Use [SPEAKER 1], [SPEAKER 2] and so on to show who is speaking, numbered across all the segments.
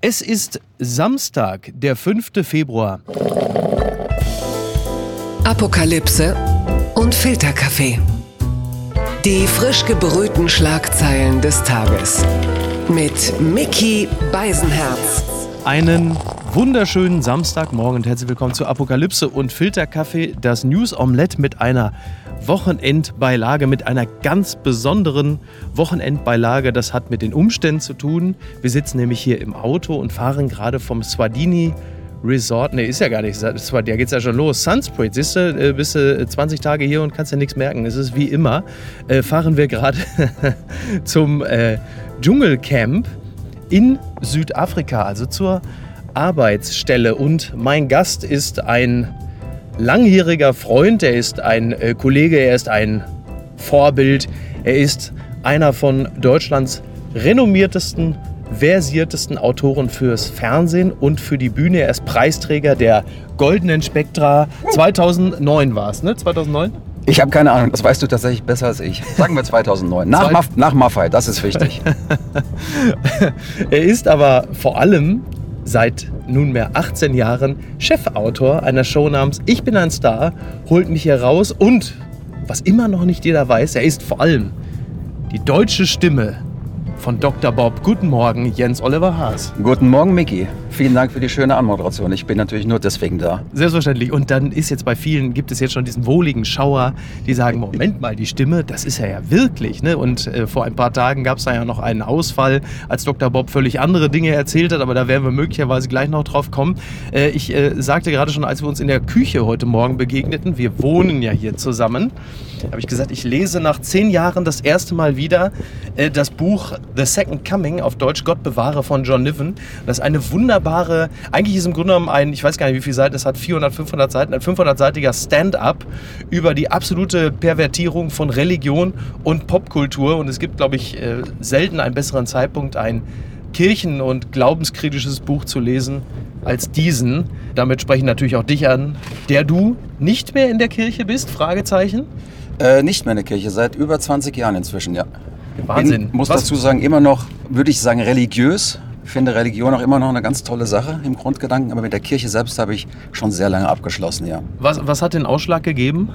[SPEAKER 1] Es ist Samstag, der 5. Februar.
[SPEAKER 2] Apokalypse und Filterkaffee. Die frisch gebrühten Schlagzeilen des Tages. Mit Mickey Beisenherz.
[SPEAKER 1] Einen wunderschönen Samstagmorgen und herzlich willkommen zu Apokalypse und Filterkaffee, das News Omelette mit einer Wochenendbeilage, mit einer ganz besonderen Wochenendbeilage. Das hat mit den Umständen zu tun. Wir sitzen nämlich hier im Auto und fahren gerade vom Swadini Resort, ne, ist ja gar nicht, da geht's ja schon los. Sunsprit, siehst du, äh, bist du 20 Tage hier und kannst ja nichts merken. Es ist wie immer, äh, fahren wir gerade zum äh, Dschungelcamp in Südafrika, also zur Arbeitsstelle. Und mein Gast ist ein langjähriger Freund, er ist ein äh, Kollege, er ist ein Vorbild, er ist einer von Deutschlands renommiertesten, versiertesten Autoren fürs Fernsehen und für die Bühne. Er ist Preisträger der Goldenen Spektra. 2009 war es, ne? 2009?
[SPEAKER 3] Ich habe keine Ahnung, das weißt du tatsächlich besser als ich. Sagen wir 2009. Nach, Maf nach Maffei, das ist wichtig.
[SPEAKER 1] er ist aber vor allem seit nunmehr 18 Jahren Chefautor einer Show namens Ich bin ein Star, holt mich hier raus und, was immer noch nicht jeder weiß, er ist vor allem die deutsche Stimme von Dr. Bob. Guten Morgen, Jens Oliver Haas.
[SPEAKER 3] Guten Morgen, Micky. Vielen Dank für die schöne Anmoderation. Ich bin natürlich nur deswegen da.
[SPEAKER 1] Selbstverständlich. Und dann ist jetzt bei vielen, gibt es jetzt schon diesen wohligen Schauer, die sagen, Moment mal, die Stimme, das ist er ja wirklich. Ne? Und äh, vor ein paar Tagen gab es da ja noch einen Ausfall, als Dr. Bob völlig andere Dinge erzählt hat, aber da werden wir möglicherweise gleich noch drauf kommen. Äh, ich äh, sagte gerade schon, als wir uns in der Küche heute Morgen begegneten, wir wohnen ja hier zusammen, habe ich gesagt, ich lese nach zehn Jahren das erste Mal wieder äh, das Buch The Second Coming, auf Deutsch Gott bewahre von John Niven. Das ist eine wunderbare, eigentlich ist im Grunde genommen ein, ich weiß gar nicht wie viele Seiten es hat, 400, 500 Seiten, ein 500-seitiger Stand-up über die absolute Pervertierung von Religion und Popkultur. Und es gibt, glaube ich, äh, selten einen besseren Zeitpunkt, ein kirchen- und glaubenskritisches Buch zu lesen als diesen. Damit spreche ich natürlich auch dich an, der du nicht mehr in der Kirche bist? Fragezeichen.
[SPEAKER 3] Äh, nicht mehr in der Kirche, seit über 20 Jahren inzwischen, ja.
[SPEAKER 1] Wahnsinn.
[SPEAKER 3] Bin, muss Was? dazu sagen, immer noch, würde ich sagen, religiös. Ich finde Religion auch immer noch eine ganz tolle Sache im Grundgedanken, aber mit der Kirche selbst habe ich schon sehr lange abgeschlossen, ja.
[SPEAKER 1] Was, was hat den Ausschlag gegeben?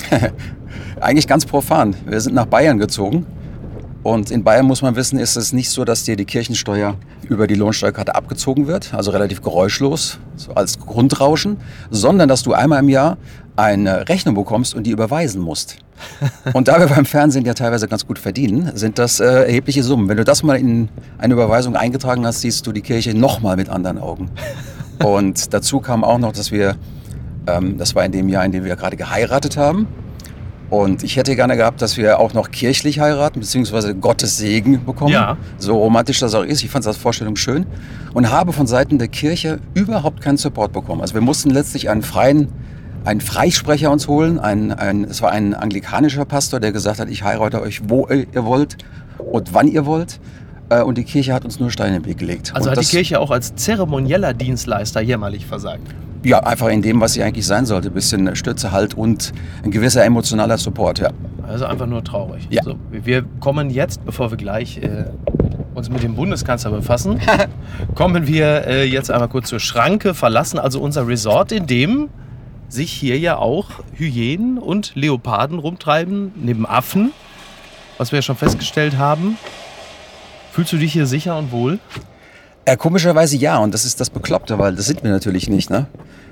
[SPEAKER 3] Eigentlich ganz profan. Wir sind nach Bayern gezogen und in Bayern muss man wissen, ist es nicht so, dass dir die Kirchensteuer über die Lohnsteuerkarte abgezogen wird, also relativ geräuschlos, so als Grundrauschen, sondern dass du einmal im Jahr eine Rechnung bekommst und die überweisen musst. Und da wir beim Fernsehen ja teilweise ganz gut verdienen, sind das äh, erhebliche Summen. Wenn du das mal in eine Überweisung eingetragen hast, siehst du die Kirche nochmal mit anderen Augen. Und dazu kam auch noch, dass wir, ähm, das war in dem Jahr, in dem wir gerade geheiratet haben. Und ich hätte gerne gehabt, dass wir auch noch kirchlich heiraten, beziehungsweise Gottes Segen bekommen. Ja. So romantisch das auch ist. Ich fand das Vorstellung schön. Und habe von Seiten der Kirche überhaupt keinen Support bekommen. Also wir mussten letztlich einen freien einen Freisprecher uns holen. Ein, ein, es war ein anglikanischer Pastor, der gesagt hat, ich heirate euch, wo ihr wollt und wann ihr wollt. Äh, und die Kirche hat uns nur Steine im Weg gelegt.
[SPEAKER 1] Also
[SPEAKER 3] und
[SPEAKER 1] hat die Kirche auch als zeremonieller Dienstleister jämmerlich versagt?
[SPEAKER 3] Ja, einfach in dem, was sie eigentlich sein sollte. Ein bisschen Stütze halt und ein gewisser emotionaler Support, ja.
[SPEAKER 1] Also einfach nur traurig.
[SPEAKER 3] Ja.
[SPEAKER 1] So, wir kommen jetzt, bevor wir gleich äh, uns mit dem Bundeskanzler befassen, kommen wir äh, jetzt einmal kurz zur Schranke, verlassen also unser Resort, in dem sich hier ja auch Hyänen und Leoparden rumtreiben, neben Affen, was wir ja schon festgestellt haben. Fühlst du dich hier sicher und wohl?
[SPEAKER 3] Ja, komischerweise ja, und das ist das Bekloppte, weil das sind wir natürlich nicht. Ne?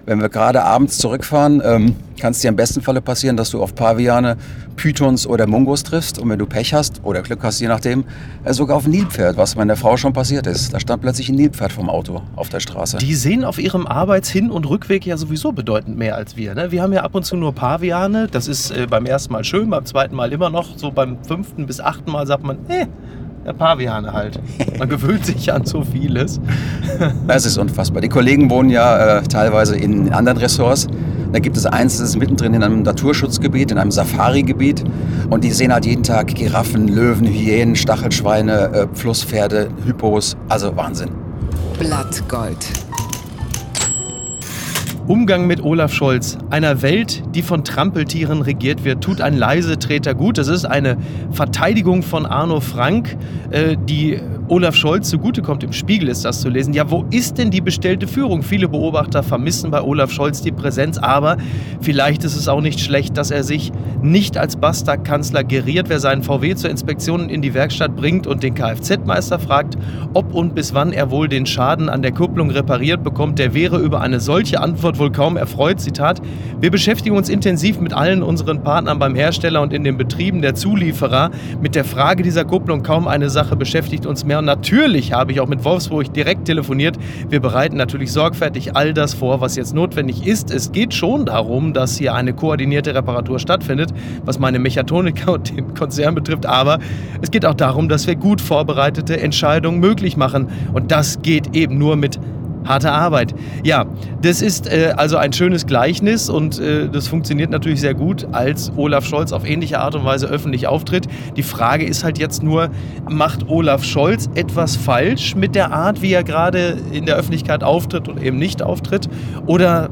[SPEAKER 3] Wenn wir gerade abends zurückfahren, ähm, kann es dir im besten Falle passieren, dass du auf Paviane, Pythons oder Mungos triffst. Und wenn du Pech hast oder Glück hast, je nachdem, äh, sogar auf ein Nilpferd, was meiner Frau schon passiert ist. Da stand plötzlich ein Nilpferd vom Auto auf der Straße.
[SPEAKER 1] Die sehen auf ihrem Arbeitshin- und Rückweg ja sowieso bedeutend mehr als wir. Ne? Wir haben ja ab und zu nur Paviane. Das ist äh, beim ersten Mal schön, beim zweiten Mal immer noch. So beim fünften bis achten Mal sagt man, eh, der Paviane halt. Man gewöhnt sich an so vieles.
[SPEAKER 3] Es ist unfassbar. Die Kollegen wohnen ja äh, teilweise in anderen Ressorts. Da gibt es eins, das ist mittendrin in einem Naturschutzgebiet, in einem Safari-Gebiet. Und die sehen halt jeden Tag Giraffen, Löwen, Hyänen, Stachelschweine, äh, Flusspferde, Hippos. Also Wahnsinn.
[SPEAKER 2] Blattgold.
[SPEAKER 1] Umgang mit Olaf Scholz, einer Welt, die von Trampeltieren regiert wird, tut ein Leisetreter gut. Das ist eine Verteidigung von Arno Frank, äh, die Olaf Scholz zugutekommt. Im Spiegel ist das zu lesen. Ja, wo ist denn die bestellte Führung? Viele Beobachter vermissen bei Olaf Scholz die Präsenz, aber vielleicht ist es auch nicht schlecht, dass er sich nicht als Bastardkanzler geriert. Wer seinen VW zur Inspektion in die Werkstatt bringt und den Kfz-Meister fragt, ob und bis wann er wohl den Schaden an der Kupplung repariert bekommt, der wäre über eine solche Antwort wohl kaum erfreut. Zitat: Wir beschäftigen uns intensiv mit allen unseren Partnern beim Hersteller und in den Betrieben der Zulieferer mit der Frage dieser Kupplung. Kaum eine Sache beschäftigt uns mehr und natürlich habe ich auch mit Wolfsburg direkt telefoniert. Wir bereiten natürlich sorgfältig all das vor, was jetzt notwendig ist. Es geht schon darum, dass hier eine koordinierte Reparatur stattfindet, was meine Mechatroniker und den Konzern betrifft. Aber es geht auch darum, dass wir gut vorbereitete Entscheidungen möglich machen. Und das geht eben nur mit harte Arbeit. Ja, das ist äh, also ein schönes Gleichnis und äh, das funktioniert natürlich sehr gut, als Olaf Scholz auf ähnliche Art und Weise öffentlich auftritt. Die Frage ist halt jetzt nur, macht Olaf Scholz etwas falsch mit der Art, wie er gerade in der Öffentlichkeit auftritt und eben nicht auftritt? Oder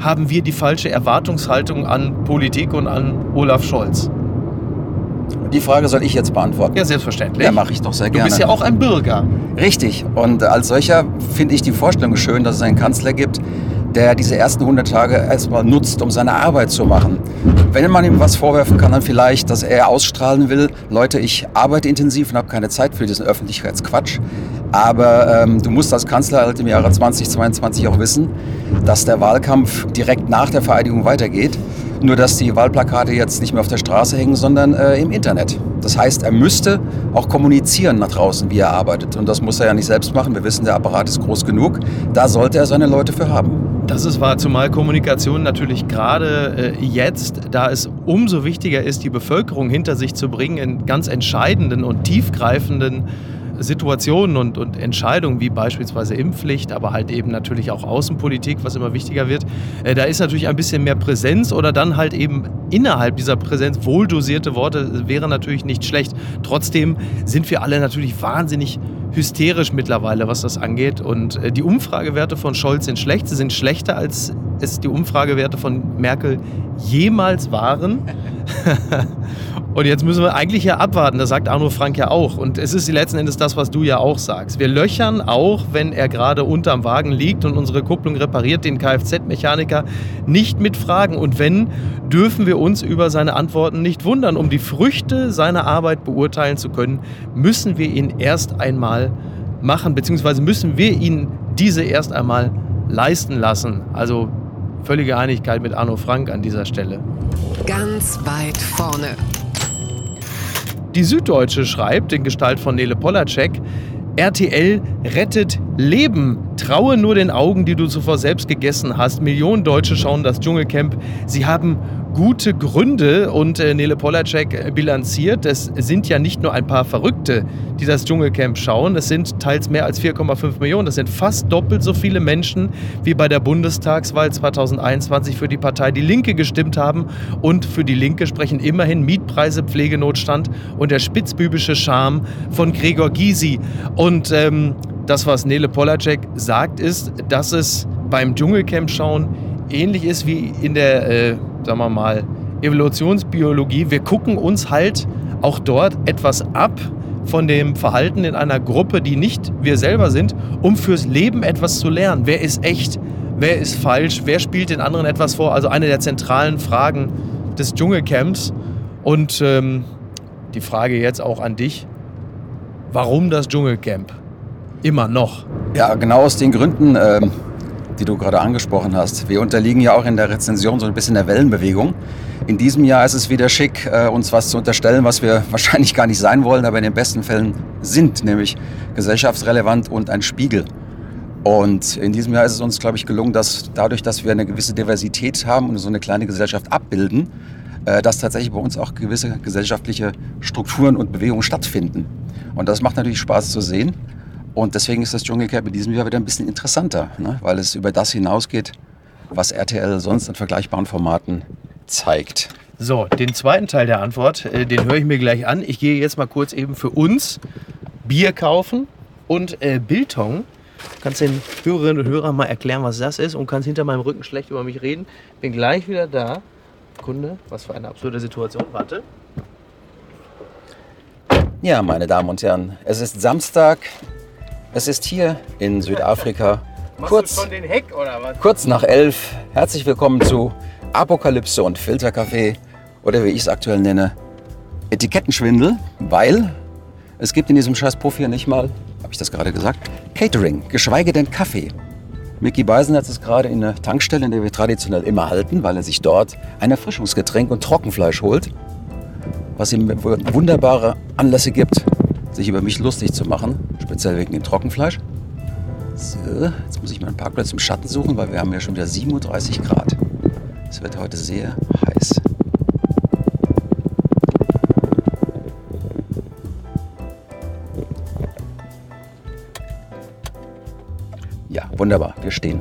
[SPEAKER 1] haben wir die falsche Erwartungshaltung an Politik und an Olaf Scholz?
[SPEAKER 3] Die Frage soll ich jetzt beantworten.
[SPEAKER 1] Ja, selbstverständlich.
[SPEAKER 3] Ja, mache ich doch sehr
[SPEAKER 1] Du
[SPEAKER 3] gerne.
[SPEAKER 1] bist ja auch ein Bürger.
[SPEAKER 3] Richtig. Und als solcher finde ich die Vorstellung schön, dass es einen Kanzler gibt, der diese ersten 100 Tage erstmal nutzt, um seine Arbeit zu machen. Wenn man ihm was vorwerfen kann, dann vielleicht, dass er ausstrahlen will, Leute, ich arbeite intensiv und habe keine Zeit für diesen Öffentlichkeitsquatsch. Aber ähm, du musst als Kanzler halt im Jahre 2022 auch wissen, dass der Wahlkampf direkt nach der Vereidigung weitergeht. Nur dass die Wahlplakate jetzt nicht mehr auf der Straße hängen, sondern äh, im Internet. Das heißt, er müsste auch kommunizieren nach draußen, wie er arbeitet. Und das muss er ja nicht selbst machen. Wir wissen, der Apparat ist groß genug. Da sollte er seine Leute für haben.
[SPEAKER 1] Das ist wahr, zumal Kommunikation natürlich gerade äh, jetzt, da es umso wichtiger ist, die Bevölkerung hinter sich zu bringen in ganz entscheidenden und tiefgreifenden Situationen und, und Entscheidungen, wie beispielsweise Impfpflicht, aber halt eben natürlich auch Außenpolitik, was immer wichtiger wird. Äh, da ist natürlich ein bisschen mehr Präsenz oder dann halt eben innerhalb dieser Präsenz wohldosierte Worte wäre natürlich nicht schlecht. Trotzdem sind wir alle natürlich wahnsinnig hysterisch mittlerweile, was das angeht. Und äh, die Umfragewerte von Scholz sind schlecht. Sie sind schlechter, als es die Umfragewerte von Merkel jemals waren. Und jetzt müssen wir eigentlich ja abwarten, das sagt Arno Frank ja auch. Und es ist letzten Endes das, was du ja auch sagst. Wir löchern auch, wenn er gerade unterm Wagen liegt und unsere Kupplung repariert, den Kfz-Mechaniker nicht mit Fragen. Und wenn, dürfen wir uns über seine Antworten nicht wundern. Um die Früchte seiner Arbeit beurteilen zu können, müssen wir ihn erst einmal machen, beziehungsweise müssen wir ihn diese erst einmal leisten lassen. Also völlige Einigkeit mit Arno Frank an dieser Stelle.
[SPEAKER 2] Ganz weit vorne.
[SPEAKER 1] Die Süddeutsche schreibt in Gestalt von Nele Polacek, RTL rettet Leben. Traue nur den Augen, die du zuvor selbst gegessen hast. Millionen Deutsche schauen das Dschungelcamp. Sie haben gute Gründe und äh, Nele Polacek bilanziert. Es sind ja nicht nur ein paar Verrückte, die das Dschungelcamp schauen. Es sind teils mehr als 4,5 Millionen. Das sind fast doppelt so viele Menschen, wie bei der Bundestagswahl 2021 für die Partei Die Linke gestimmt haben. Und für die Linke sprechen immerhin Mietpreise, Pflegenotstand und der spitzbübische Charme von Gregor Gysi. Und ähm, das, was Nele Polacek sagt, ist, dass es beim Dschungelcamp-Schauen ähnlich ist wie in der, äh, sagen wir mal, Evolutionsbiologie. Wir gucken uns halt auch dort etwas ab von dem Verhalten in einer Gruppe, die nicht wir selber sind, um fürs Leben etwas zu lernen. Wer ist echt? Wer ist falsch? Wer spielt den anderen etwas vor? Also eine der zentralen Fragen des Dschungelcamps. Und ähm, die Frage jetzt auch an dich. Warum das Dschungelcamp? Immer noch.
[SPEAKER 3] Ja, genau aus den Gründen, ähm, die du gerade angesprochen hast. Wir unterliegen ja auch in der Rezension so ein bisschen der Wellenbewegung. In diesem Jahr ist es wieder schick, äh, uns was zu unterstellen, was wir wahrscheinlich gar nicht sein wollen, aber in den besten Fällen sind, nämlich gesellschaftsrelevant und ein Spiegel. Und in diesem Jahr ist es uns, glaube ich, gelungen, dass dadurch, dass wir eine gewisse Diversität haben und so eine kleine Gesellschaft abbilden, äh, dass tatsächlich bei uns auch gewisse gesellschaftliche Strukturen und Bewegungen stattfinden. Und das macht natürlich Spaß zu sehen. Und deswegen ist das Dschungelcamp in diesem Jahr wieder ein bisschen interessanter, ne? weil es über das hinausgeht, was RTL sonst in vergleichbaren Formaten zeigt.
[SPEAKER 1] So, den zweiten Teil der Antwort, äh, den höre ich mir gleich an. Ich gehe jetzt mal kurz eben für uns Bier kaufen und äh, Biltong Kannst den Hörerinnen und Hörern mal erklären, was das ist und kannst hinter meinem Rücken schlecht über mich reden. Bin gleich wieder da. Kunde, was für eine absurde Situation. Warte.
[SPEAKER 3] Ja, meine Damen und Herren, es ist Samstag. Es ist hier in Südafrika. Kurz,
[SPEAKER 1] Heck
[SPEAKER 3] kurz nach elf. Herzlich willkommen zu Apokalypse und Filterkaffee oder wie ich es aktuell nenne, Etikettenschwindel, weil es gibt in diesem scheiß Puff hier nicht mal, habe ich das gerade gesagt, Catering, geschweige denn Kaffee. Mickey Beisenherz ist gerade in der Tankstelle, in der wir traditionell immer halten, weil er sich dort ein Erfrischungsgetränk und Trockenfleisch holt, was ihm wunderbare Anlässe gibt, sich über mich lustig zu machen, speziell wegen dem Trockenfleisch. So, jetzt muss ich mal einen Parkplatz im Schatten suchen, weil wir haben ja schon wieder 37 Grad. Es wird heute sehr heiß. Ja, wunderbar, wir stehen.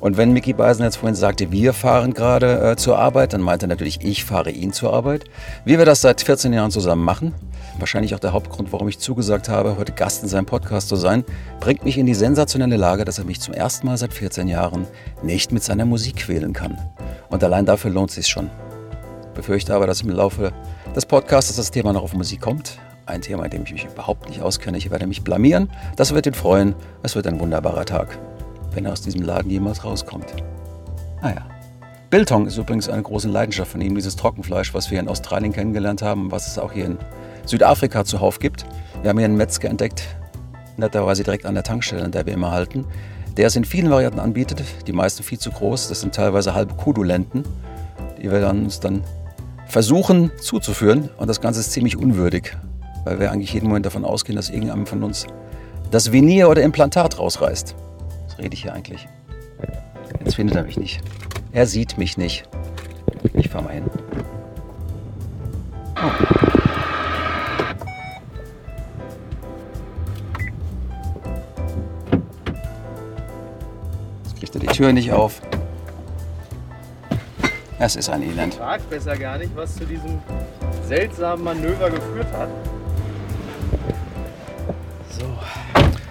[SPEAKER 3] Und wenn Mickey Beisen jetzt vorhin sagte, wir fahren gerade äh, zur Arbeit, dann meinte er natürlich, ich fahre ihn zur Arbeit. Wie wir das seit 14 Jahren zusammen machen, wahrscheinlich auch der Hauptgrund, warum ich zugesagt habe, heute Gast in seinem Podcast zu sein, bringt mich in die sensationelle Lage, dass er mich zum ersten Mal seit 14 Jahren nicht mit seiner Musik quälen kann. Und allein dafür lohnt es sich schon. Befürchte aber, dass im Laufe des Podcasts das Thema noch auf Musik kommt. Ein Thema, in dem ich mich überhaupt nicht auskenne. Ich werde mich blamieren. Das wird ihn freuen. Es wird ein wunderbarer Tag, wenn er aus diesem Laden jemals rauskommt. Naja. Biltong ist übrigens eine große Leidenschaft von ihm, dieses Trockenfleisch, was wir in Australien kennengelernt haben, was es auch hier in Südafrika zuhauf gibt. Wir haben hier einen Metzger entdeckt, netterweise direkt an der Tankstelle, an der wir immer halten, der es in vielen Varianten anbietet, die meisten viel zu groß, das sind teilweise halbe Kudulenten, die wir dann uns dann versuchen zuzuführen und das Ganze ist ziemlich unwürdig, weil wir eigentlich jeden Moment davon ausgehen, dass irgendjemand von uns das Venier oder Implantat rausreißt. Rede ich hier eigentlich? Jetzt findet er mich nicht. Er sieht mich nicht. Ich fahr mal hin. Oh. Jetzt kriegt er die Tür nicht auf. Es ist ein Elend.
[SPEAKER 1] Frag besser gar nicht, was zu diesem seltsamen Manöver geführt hat.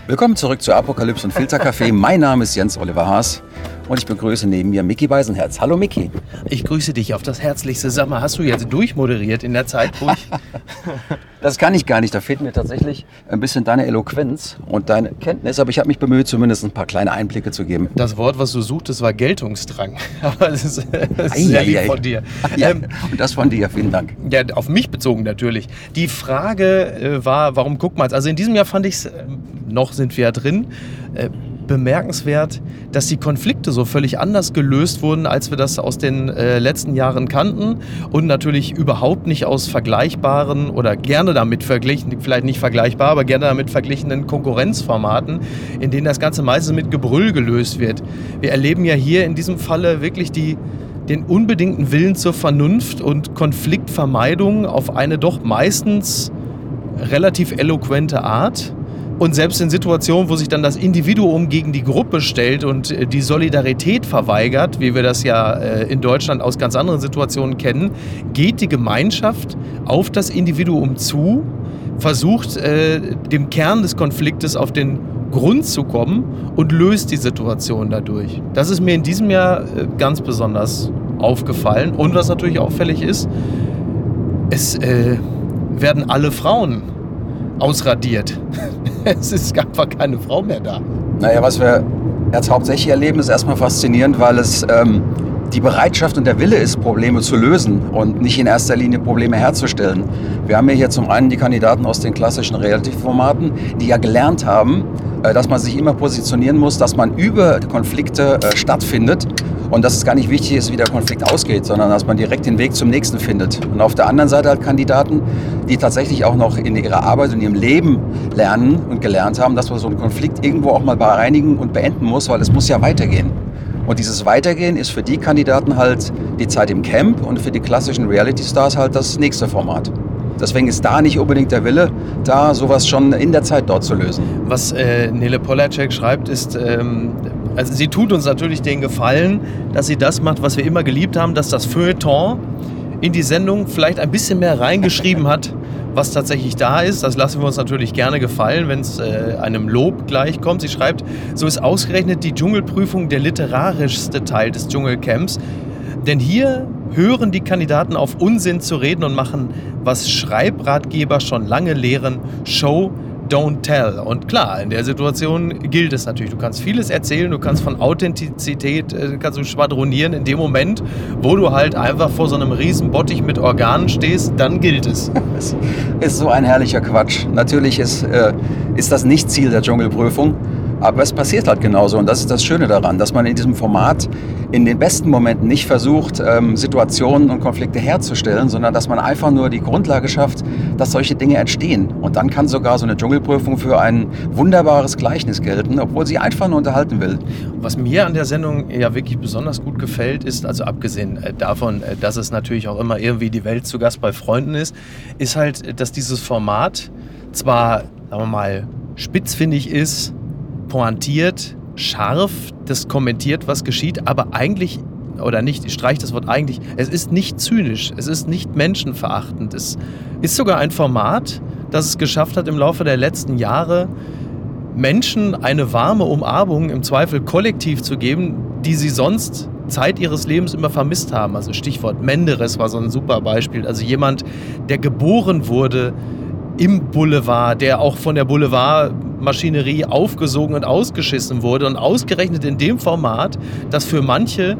[SPEAKER 3] Willkommen zurück zu Apokalypse und Filterkaffee. mein Name ist Jens Oliver Haas und ich begrüße neben mir Mickey Beisenherz. Hallo Mickey.
[SPEAKER 1] Ich grüße dich auf das Herzlichste. Sag mal, hast du jetzt durchmoderiert in der Zeit, wo ich.
[SPEAKER 3] Das kann ich gar nicht. Da fehlt mir tatsächlich ein bisschen deine Eloquenz und deine Kenntnis. Aber ich habe mich bemüht, zumindest ein paar kleine Einblicke zu geben.
[SPEAKER 1] Das Wort, was du suchtest, war Geltungsdrang. Aber es ist, es ist sehr lieb von dir.
[SPEAKER 3] Ja,
[SPEAKER 1] Ähm,
[SPEAKER 3] und das von dir. Vielen Dank.
[SPEAKER 1] Ja, auf mich bezogen natürlich. Die Frage äh, war, warum guckt man es? Also in diesem Jahr fand ich es, äh, noch sind wir ja drin, äh, bemerkenswert, dass die Konflikte so völlig anders gelöst wurden, als wir das aus den äh, letzten Jahren kannten und natürlich überhaupt nicht aus vergleichbaren oder gerne damit verglichen, vielleicht nicht vergleichbar, aber gerne damit verglichenen Konkurrenzformaten, in denen das Ganze meistens mit Gebrüll gelöst wird. Wir erleben ja hier in diesem Falle wirklich die den unbedingten Willen zur Vernunft und Konfliktvermeidung auf eine doch meistens relativ eloquente Art. Und selbst in Situationen, wo sich dann das Individuum gegen die Gruppe stellt und äh, die Solidarität verweigert, wie wir das ja äh, in Deutschland aus ganz anderen Situationen kennen, geht die Gemeinschaft auf das Individuum zu, versucht äh, dem Kern des Konfliktes auf den Grund zu kommen und löst die Situation dadurch. Das ist mir in diesem Jahr ganz besonders aufgefallen. Und was natürlich auffällig ist, es werden alle Frauen ausradiert. es ist einfach keine Frau mehr da.
[SPEAKER 3] Naja, was wir jetzt hauptsächlich erleben, ist erstmal faszinierend, weil es ähm, die Bereitschaft und der Wille ist, Probleme zu lösen und nicht in erster Linie Probleme herzustellen. Wir haben hier zum einen die Kandidaten aus den klassischen Reality-Formaten, die ja gelernt haben, äh, dass man sich immer positionieren muss, dass man über Konflikte äh, stattfindet und dass es gar nicht wichtig ist, wie der Konflikt ausgeht, sondern dass man direkt den Weg zum nächsten findet. Und auf der anderen Seite halt Kandidaten, die tatsächlich auch noch in ihrer Arbeit und ihrem Leben lernen und gelernt haben, dass man so einen Konflikt irgendwo auch mal bereinigen und beenden muss, weil es muss ja weitergehen. Und dieses Weitergehen ist für die Kandidaten halt die Zeit im Camp und für die klassischen Reality-Stars halt das nächste Format. Deswegen ist da nicht unbedingt der Wille, da sowas schon in der Zeit dort zu lösen.
[SPEAKER 1] Was äh, Nele Polacek schreibt, ist, ähm, also sie tut uns natürlich den Gefallen, dass sie das macht, was wir immer geliebt haben, dass das Feuilleton in die Sendung vielleicht ein bisschen mehr reingeschrieben hat, was tatsächlich da ist. Das lassen wir uns natürlich gerne gefallen, wenn es äh, einem Lob gleichkommt. Sie schreibt, so ist ausgerechnet die Dschungelprüfung der literarischste Teil des Dschungelcamps. Denn hier hören die Kandidaten auf Unsinn zu reden und machen, was Schreibratgeber schon lange lehren, Show, don't tell. Und klar, in der Situation gilt es natürlich. Du kannst vieles erzählen, du kannst von Authentizität, äh, kannst du schwadronieren. In dem Moment, wo du halt einfach vor so einem riesen Bottich mit Organen stehst, dann gilt es.
[SPEAKER 3] Es ist so ein herrlicher Quatsch. Natürlich ist, äh, ist das nicht Ziel der Dschungelprüfung. Aber es passiert halt genauso und das ist das Schöne daran, dass man in diesem Format in den besten Momenten nicht versucht, ähm, Situationen und Konflikte herzustellen, sondern dass man einfach nur die Grundlage schafft, dass solche Dinge entstehen. Und dann kann sogar so eine Dschungelprüfung für ein wunderbares Gleichnis gelten, obwohl sie einfach nur unterhalten will.
[SPEAKER 1] Was mir an der Sendung ja wirklich besonders gut gefällt, ist, also abgesehen äh, davon, äh, dass es natürlich auch immer irgendwie die Welt zu Gast bei Freunden ist, ist halt, dass dieses Format zwar, sagen wir mal, spitzfindig ist, pointiert, scharf, das kommentiert, was geschieht, aber eigentlich, oder nicht, ich streiche das Wort eigentlich, es ist nicht zynisch, es ist nicht menschenverachtend. Es ist sogar ein Format, das es geschafft hat, im Laufe der letzten Jahre Menschen eine warme Umarmung, im Zweifel kollektiv zu geben, die sie sonst Zeit ihres Lebens immer vermisst haben. Also Stichwort Menderes war so ein super Beispiel. Also jemand, der geboren wurde im Boulevard, der auch von der Boulevardmaschinerie aufgesogen und ausgeschissen wurde und ausgerechnet in dem Format, das für manche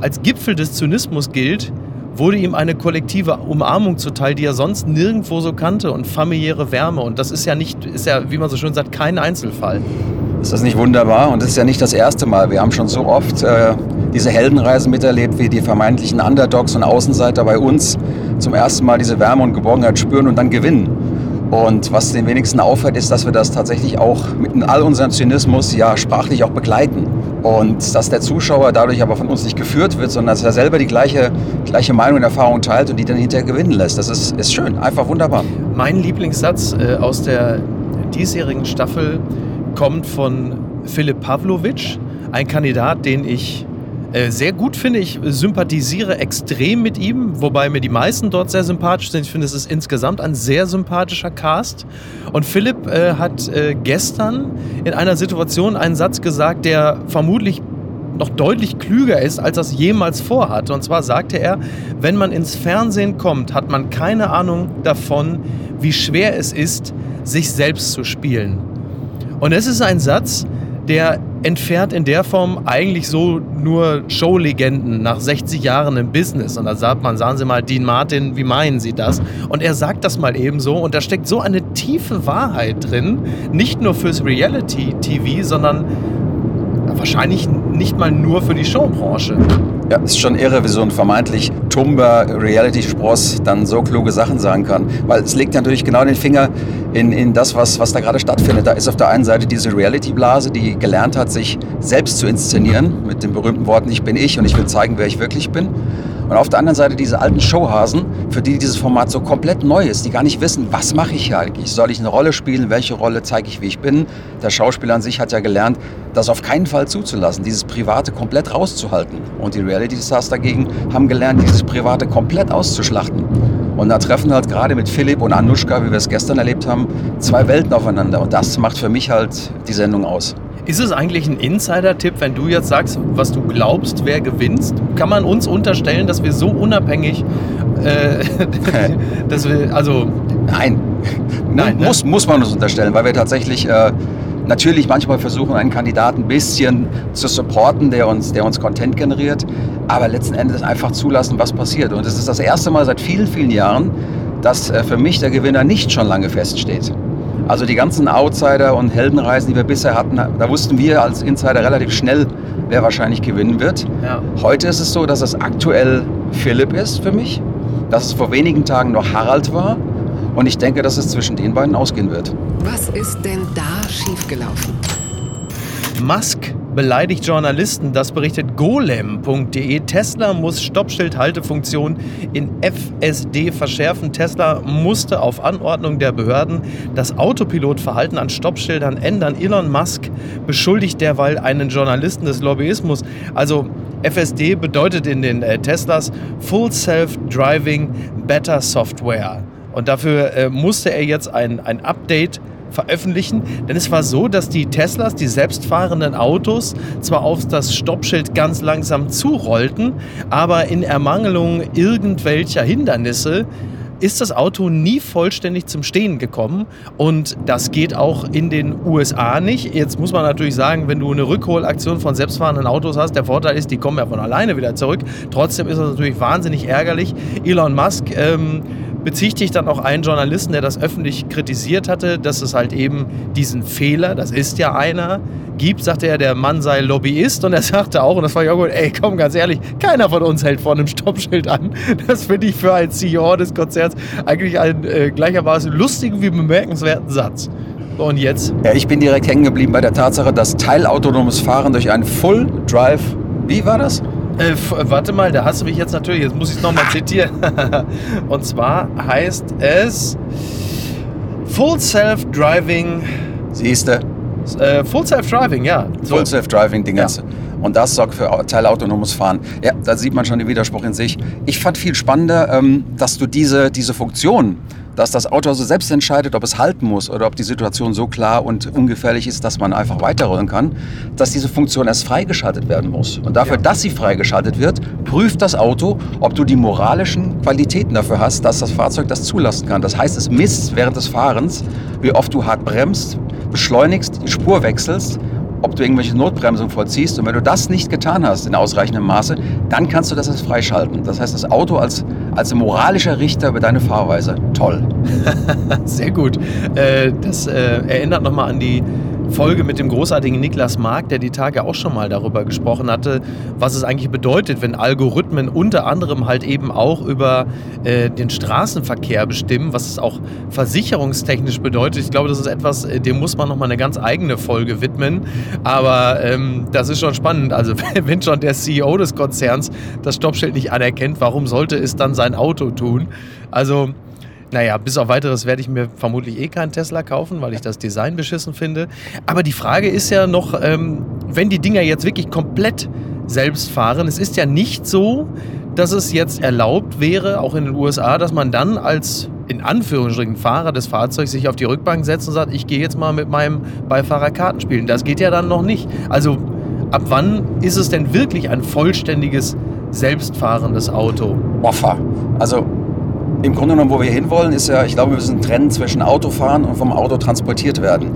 [SPEAKER 1] als Gipfel des Zynismus gilt, wurde ihm eine kollektive Umarmung zuteil, die er sonst nirgendwo so kannte und familiäre Wärme. Und das ist ja nicht, ist ja, wie man so schön sagt, kein Einzelfall.
[SPEAKER 3] Ist das nicht wunderbar? Und das ist ja nicht das erste Mal. Wir haben schon so oft äh, diese Heldenreisen miterlebt, wie die vermeintlichen Underdogs und Außenseiter bei uns zum ersten Mal diese Wärme und Geborgenheit spüren und dann gewinnen. Und was den wenigsten auffällt, ist, dass wir das tatsächlich auch mit all unserem Zynismus ja sprachlich auch begleiten. Und dass der Zuschauer dadurch aber von uns nicht geführt wird, sondern dass er selber die gleiche, gleiche Meinung und Erfahrung teilt und die dann hinterher gewinnen lässt. Das ist, ist schön, einfach wunderbar.
[SPEAKER 1] Mein Lieblingssatz äh, aus der diesjährigen Staffel kommt von Philipp Pavlovic, ein Kandidat, den ich äh, sehr gut finde. Ich sympathisiere extrem mit ihm, wobei mir die meisten dort sehr sympathisch sind. Ich finde, es ist insgesamt ein sehr sympathischer Cast. Und Philipp äh, hat äh, gestern in einer Situation einen Satz gesagt, der vermutlich noch deutlich klüger ist, als es jemals vorhat. Und zwar sagte er, wenn man ins Fernsehen kommt, hat man keine Ahnung davon, wie schwer es ist, sich selbst zu spielen. Und es ist ein Satz, der entfernt in der Form eigentlich so nur Showlegenden nach 60 Jahren im Business. Und da sagt man, sagen Sie mal, Dean Martin, wie meinen Sie das? Und er sagt das mal eben so. Und da steckt so eine tiefe Wahrheit drin, nicht nur fürs Reality-TV, sondern wahrscheinlich nicht mal nur für die Showbranche.
[SPEAKER 3] Ja, ist schon irre, wie so ein vermeintlich tumber Reality-Spross dann so kluge Sachen sagen kann. Weil es legt natürlich genau den Finger in, in das, was, was da gerade stattfindet. Da ist auf der einen Seite diese Reality-Blase, die gelernt hat, sich selbst zu inszenieren mit den berühmten Worten, ich bin ich und ich will zeigen, wer ich wirklich bin. Und auf der anderen Seite diese alten Showhasen, für die dieses Format so komplett neu ist, die gar nicht wissen, was mache ich hier eigentlich? Soll ich eine Rolle spielen? Welche Rolle zeige ich, wie ich bin? Der Schauspieler an sich hat ja gelernt, das auf keinen Fall zuzulassen, dieses Private komplett rauszuhalten. Und die Reality-Stars dagegen haben gelernt, dieses Private komplett auszuschlachten. Und da treffen halt gerade mit Philipp und Anushka, wie wir es gestern erlebt haben, zwei Welten aufeinander. Und das macht für mich halt die Sendung aus.
[SPEAKER 1] Ist es eigentlich ein Insider-Tipp, wenn du jetzt sagst, was du glaubst, wer gewinnt? Kann man uns unterstellen, dass wir so unabhängig, äh, dass wir, also...
[SPEAKER 3] Nein, Nein ne? muss, muss man uns unterstellen, weil wir tatsächlich... Äh, natürlich manchmal versuchen, einen Kandidaten ein bisschen zu supporten, der uns, der uns Content generiert, aber letzten Endes einfach zulassen, was passiert. Und es ist das erste Mal seit vielen, vielen Jahren, dass äh, für mich der Gewinner nicht schon lange feststeht. Also die ganzen Outsider und Heldenreisen, die wir bisher hatten, da wussten wir als Insider relativ schnell, wer wahrscheinlich gewinnen wird. Ja. Heute ist es so, dass es aktuell Philipp ist für mich, dass es vor wenigen Tagen noch Harald war und ich denke, dass es zwischen den beiden ausgehen wird.
[SPEAKER 2] Was ist denn da schiefgelaufen?
[SPEAKER 1] Musk beleidigt Journalisten. Das berichtet golem.de. Tesla muss Stoppschildhaltefunktion in FSD verschärfen. Tesla musste auf Anordnung der Behörden das Autopilotverhalten an Stoppschildern ändern. Elon Musk beschuldigt derweil einen Journalisten des Lobbyismus. Also FSD bedeutet in den äh, Teslas Full Self-Driving Better Software. Und dafür äh, musste er jetzt ein, ein Update veröffentlichen. Denn es war so, dass die Teslas, die selbstfahrenden Autos, zwar auf das Stoppschild ganz langsam zurollten, aber in Ermangelung irgendwelcher Hindernisse ist das Auto nie vollständig zum Stehen gekommen und das geht auch in den USA nicht. Jetzt muss man natürlich sagen, wenn du eine Rückholaktion von selbstfahrenden Autos hast, der Vorteil ist, die kommen ja von alleine wieder zurück. Trotzdem ist das natürlich wahnsinnig ärgerlich. Elon Musk ähm, bezichtigt dann auch einen Journalisten, der das öffentlich kritisiert hatte, dass es halt eben diesen Fehler, das ist ja einer, gibt, sagte er, der Mann sei Lobbyist und er sagte auch, und das war ja gut, ey, komm, ganz ehrlich, keiner von uns hält vor einem Stoppschild an. Das finde ich für einen CEO des Konzerns eigentlich einen äh, gleichermaßen lustigen wie bemerkenswerten Satz. Und jetzt?
[SPEAKER 3] Ja, ich bin direkt hängen geblieben bei der Tatsache, dass teilautonomes Fahren durch ein Full Drive, wie war das?
[SPEAKER 1] Äh, warte mal, da hast du mich jetzt natürlich, jetzt muss ich es nochmal zitieren. Und zwar heißt es Full Self-Driving.
[SPEAKER 3] Siehste?
[SPEAKER 1] Äh, Full Self-Driving, ja.
[SPEAKER 3] So. Full Self-Driving, Ding Ja. Und das sorgt für teilautonomes Fahren. Ja, da sieht man schon den Widerspruch in sich. Ich fand viel spannender, ähm, dass du diese, diese Funktion, dass das Auto also selbst entscheidet, ob es halten muss oder ob die Situation so klar und ungefährlich ist, dass man einfach weiterrollen kann, dass diese Funktion erst freigeschaltet werden muss. Und dafür, ja. dass sie freigeschaltet wird, prüft das Auto, ob du die moralischen Qualitäten dafür hast, dass das Fahrzeug das zulassen kann. Das heißt, es misst während des Fahrens, wie oft du hart bremst, beschleunigst, die Spur wechselst ob du irgendwelche Notbremsung vollziehst. Und wenn du das nicht getan hast in ausreichendem Maße, dann kannst du das jetzt freischalten. Das heißt, das Auto als, als moralischer Richter über deine Fahrweise. Toll.
[SPEAKER 1] Sehr gut. Äh, das äh, erinnert nochmal an die Folge mit dem großartigen Niklas Mark, der die Tage auch schon mal darüber gesprochen hatte, was es eigentlich bedeutet, wenn Algorithmen unter anderem halt eben auch über äh, den Straßenverkehr bestimmen, was es auch versicherungstechnisch bedeutet. Ich glaube, das ist etwas, äh, dem muss man nochmal eine ganz eigene Folge widmen. Aber ähm, das ist schon spannend. Also wenn schon der CEO des Konzerns das Stoppschild nicht anerkennt, warum sollte es dann sein Auto tun? Also naja, bis auf weiteres werde ich mir vermutlich eh keinen Tesla kaufen, weil ich das Design beschissen finde. Aber die Frage ist ja noch, ähm, wenn die Dinger jetzt wirklich komplett selbst fahren, es ist ja nicht so, dass es jetzt erlaubt wäre, auch in den USA, dass man dann als in Anführungsstrichen Fahrer des Fahrzeugs sich auf die Rückbank setzt und sagt, ich gehe jetzt mal mit meinem Beifahrer Karten spielen. Das geht ja dann noch nicht. Also ab wann ist es denn wirklich ein vollständiges selbstfahrendes Auto?
[SPEAKER 3] Waffa. Also im Grunde genommen, wo wir hinwollen, ist ja, ich glaube, wir müssen trennen zwischen Autofahren und vom Auto transportiert werden.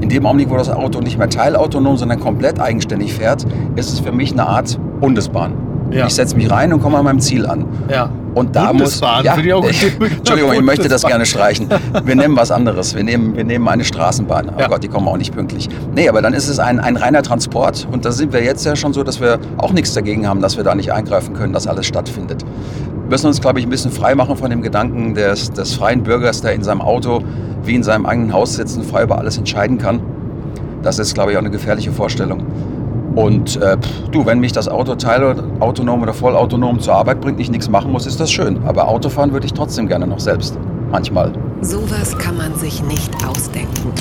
[SPEAKER 3] In dem Augenblick, wo das Auto nicht mehr teilautonom, sondern komplett eigenständig fährt, ist es für mich eine Art Bundesbahn. Ja. Ich setze mich rein und komme an meinem Ziel an.
[SPEAKER 1] Ja.
[SPEAKER 3] Und da
[SPEAKER 1] Bundesbahn,
[SPEAKER 3] muss. Ja, Entschuldigung, ich möchte das gerne streichen. Wir nehmen was anderes. Wir nehmen, wir nehmen eine Straßenbahn. Oh ja. Gott, die kommen auch nicht pünktlich. Nee, aber dann ist es ein, ein reiner Transport. Und da sind wir jetzt ja schon so, dass wir auch nichts dagegen haben, dass wir da nicht eingreifen können, dass alles stattfindet. Wir müssen uns, glaube ich, ein bisschen frei machen von dem Gedanken des, des freien Bürgers, der in seinem Auto wie in seinem eigenen Haus sitzt und frei über alles entscheiden kann. Das ist, glaube ich, auch eine gefährliche Vorstellung. Und äh, du, wenn mich das Auto teilautonom oder vollautonom zur Arbeit bringt, ich nichts machen muss, ist das schön. Aber Autofahren würde ich trotzdem gerne noch selbst. Manchmal.
[SPEAKER 2] Sowas kann man sich nicht ausdenken.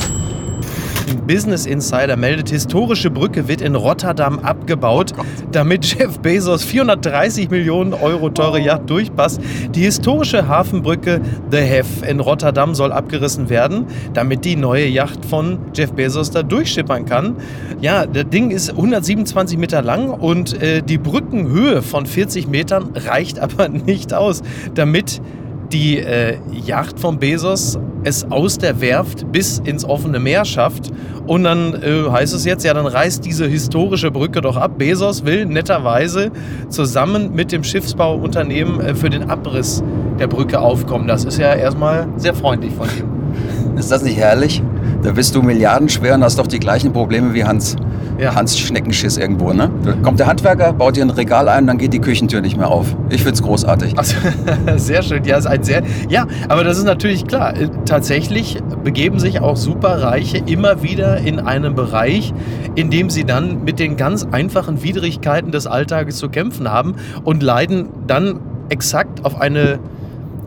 [SPEAKER 1] Business Insider meldet, historische Brücke wird in Rotterdam abgebaut, oh damit Jeff Bezos 430 Millionen Euro teure Yacht durchpasst. Die historische Hafenbrücke The Hef in Rotterdam soll abgerissen werden, damit die neue Yacht von Jeff Bezos da durchschippern kann. Ja, das Ding ist 127 Meter lang und äh, die Brückenhöhe von 40 Metern reicht aber nicht aus, damit die äh, Yacht von Bezos es aus der Werft bis ins offene Meer schafft. Und dann äh, heißt es jetzt, ja, dann reißt diese historische Brücke doch ab. Bezos will netterweise zusammen mit dem Schiffsbauunternehmen äh, für den Abriss der Brücke aufkommen. Das ist ja erstmal sehr freundlich von ihm.
[SPEAKER 3] Ist das nicht herrlich? Da bist du milliardenschwer und hast doch die gleichen Probleme wie Hans ja. Hans Schneckenschiss irgendwo. Ne? Kommt der Handwerker, baut dir ein Regal ein, dann geht die Küchentür nicht mehr auf. Ich finde es großartig.
[SPEAKER 1] Also, sehr schön. Ja, ist ein sehr, ja, aber das ist natürlich klar. Äh, tatsächlich begeben sich auch Superreiche immer wieder in einen Bereich, in dem sie dann mit den ganz einfachen Widrigkeiten des Alltages zu kämpfen haben und leiden dann exakt auf eine,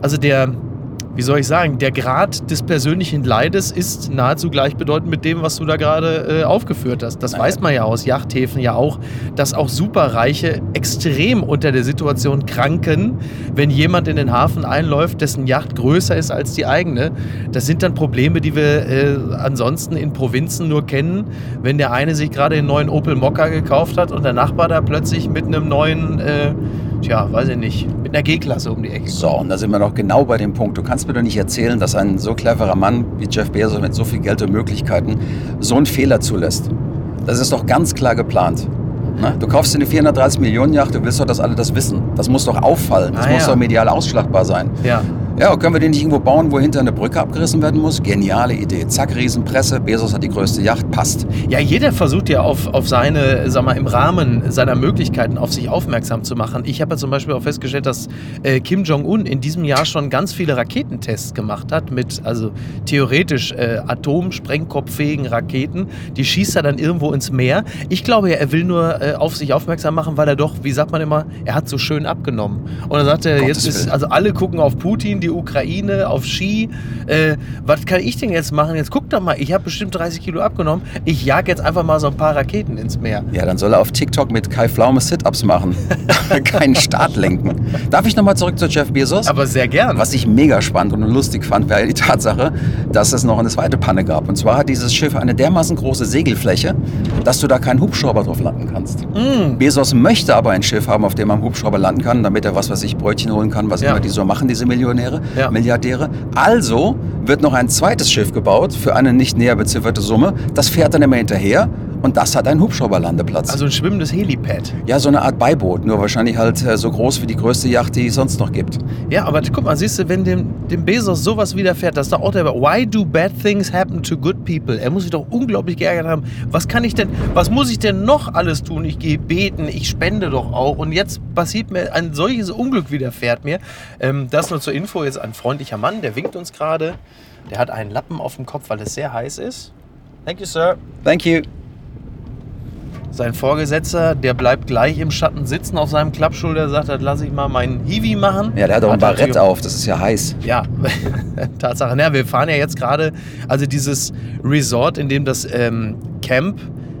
[SPEAKER 1] also der wie soll ich sagen, der Grad des persönlichen Leides ist nahezu gleichbedeutend mit dem, was du da gerade äh, aufgeführt hast. Das weiß man ja aus Yachthäfen ja auch, dass auch Superreiche extrem unter der Situation kranken, wenn jemand in den Hafen einläuft, dessen Yacht größer ist als die eigene. Das sind dann Probleme, die wir äh, ansonsten in Provinzen nur kennen, wenn der eine sich gerade den neuen Opel Mokka gekauft hat und der Nachbar da plötzlich mit einem neuen, äh, tja, weiß ich nicht, mit einer G-Klasse um die Ecke.
[SPEAKER 3] So, und da sind wir noch genau bei dem Punkt. Du kannst mir doch nicht erzählen, dass ein so cleverer Mann wie Jeff Bezos mit so viel Geld und Möglichkeiten so einen Fehler zulässt. Das ist doch ganz klar geplant. Ne? Du kaufst dir eine 430 Millionen Yacht, du willst doch, dass alle das wissen. Das muss doch auffallen. Das
[SPEAKER 1] Ah,
[SPEAKER 3] muss
[SPEAKER 1] ja.
[SPEAKER 3] doch medial ausschlagbar sein.
[SPEAKER 1] Ja.
[SPEAKER 3] Ja, können wir den nicht irgendwo bauen, wo hinter eine Brücke abgerissen werden muss? Geniale Idee. Zack, Riesenpresse, Bezos hat die größte Yacht, passt.
[SPEAKER 1] Ja, jeder versucht ja auf, auf seine, sag mal, im Rahmen seiner Möglichkeiten auf sich aufmerksam zu machen. Ich habe ja zum Beispiel auch festgestellt, dass äh, Kim Jong-un in diesem Jahr schon ganz viele Raketentests gemacht hat mit, also theoretisch äh, atomsprengkopffähigen Raketen. Die schießt er dann irgendwo ins Meer. Ich glaube ja, er will nur äh, auf sich aufmerksam machen, weil er doch, wie sagt man immer, er hat so schön abgenommen. Und dann sagt er,
[SPEAKER 3] Gottes
[SPEAKER 1] jetzt ist, also alle gucken auf Putin, die Ukraine, auf Ski. Äh, was kann ich denn jetzt machen? Jetzt guck doch mal, ich habe bestimmt 30 Kilo abgenommen. Ich jag jetzt einfach mal so ein paar Raketen ins Meer.
[SPEAKER 3] Ja, dann soll er auf TikTok mit Kai Pflaume Sit-Ups machen. Keinen Start lenken. Darf ich nochmal zurück zu Jeff Bezos?
[SPEAKER 1] Aber sehr gern.
[SPEAKER 3] Was ich mega spannend und lustig fand, war die Tatsache, dass es noch eine zweite Panne gab. Und zwar hat dieses Schiff eine dermaßen große Segelfläche, dass du da keinen Hubschrauber drauf landen kannst.
[SPEAKER 1] Mm.
[SPEAKER 3] Bezos möchte aber ein Schiff haben, auf dem man Hubschrauber landen kann, damit er was weiß ich, Brötchen holen kann, was
[SPEAKER 1] Ja.
[SPEAKER 3] immer die so machen, diese Millionäre,
[SPEAKER 1] Ja.
[SPEAKER 3] Milliardäre. Also wird noch ein zweites Schiff gebaut für eine nicht näher bezifferte Summe. Das fährt dann immer hinterher und das hat einen Hubschrauberlandeplatz.
[SPEAKER 1] Also ein schwimmendes Helipad.
[SPEAKER 3] ja, so eine Art Beiboot, nur wahrscheinlich halt äh, so groß wie die größte Yacht, die es sonst noch gibt.
[SPEAKER 1] Ja, aber guck mal, siehst du, wenn dem, dem Bezos sowas widerfährt, dass da auch der Why do bad things happen to good people? Er muss sich doch unglaublich geärgert haben. Was kann ich denn, was muss ich denn noch alles tun? Ich gehe beten, ich spende doch auch. Und jetzt passiert mir ein solches Unglück widerfährt mir. Ähm, das nur zur Info, jetzt ein freundlicher Mann, der winkt uns gerade. Der hat einen Lappen auf dem Kopf, weil es sehr heiß ist. Thank you, Sir.
[SPEAKER 3] Thank you.
[SPEAKER 1] Sein Vorgesetzter, der bleibt gleich im Schatten sitzen auf seinem Klappstuhl, der sagt, das lasse ich mal meinen Hiwi machen.
[SPEAKER 3] Ja, der hat auch ein Barett auf, das ist ja heiß.
[SPEAKER 1] Ja, Tatsache. Na, wir fahren ja jetzt gerade, also dieses Resort, in dem das ähm, Camp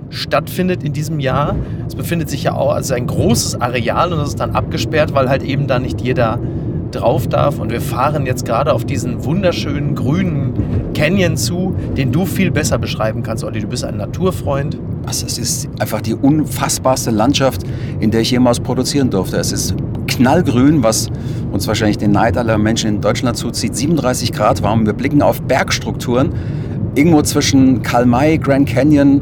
[SPEAKER 1] stattfindet in diesem Jahr. Es befindet sich ja auch als ein großes Areal und das ist dann abgesperrt, weil halt eben da nicht jeder drauf darf. Und wir fahren jetzt gerade auf diesen wunderschönen grünen Canyon zu, den du viel besser beschreiben kannst, Olli. Du bist ein Naturfreund.
[SPEAKER 3] Also es ist einfach die unfassbarste Landschaft, in der ich jemals produzieren durfte. Es ist knallgrün, was uns wahrscheinlich den Neid aller Menschen in Deutschland zuzieht. 37 Grad warm. Wir blicken auf Bergstrukturen irgendwo zwischen Karl Grand Canyon.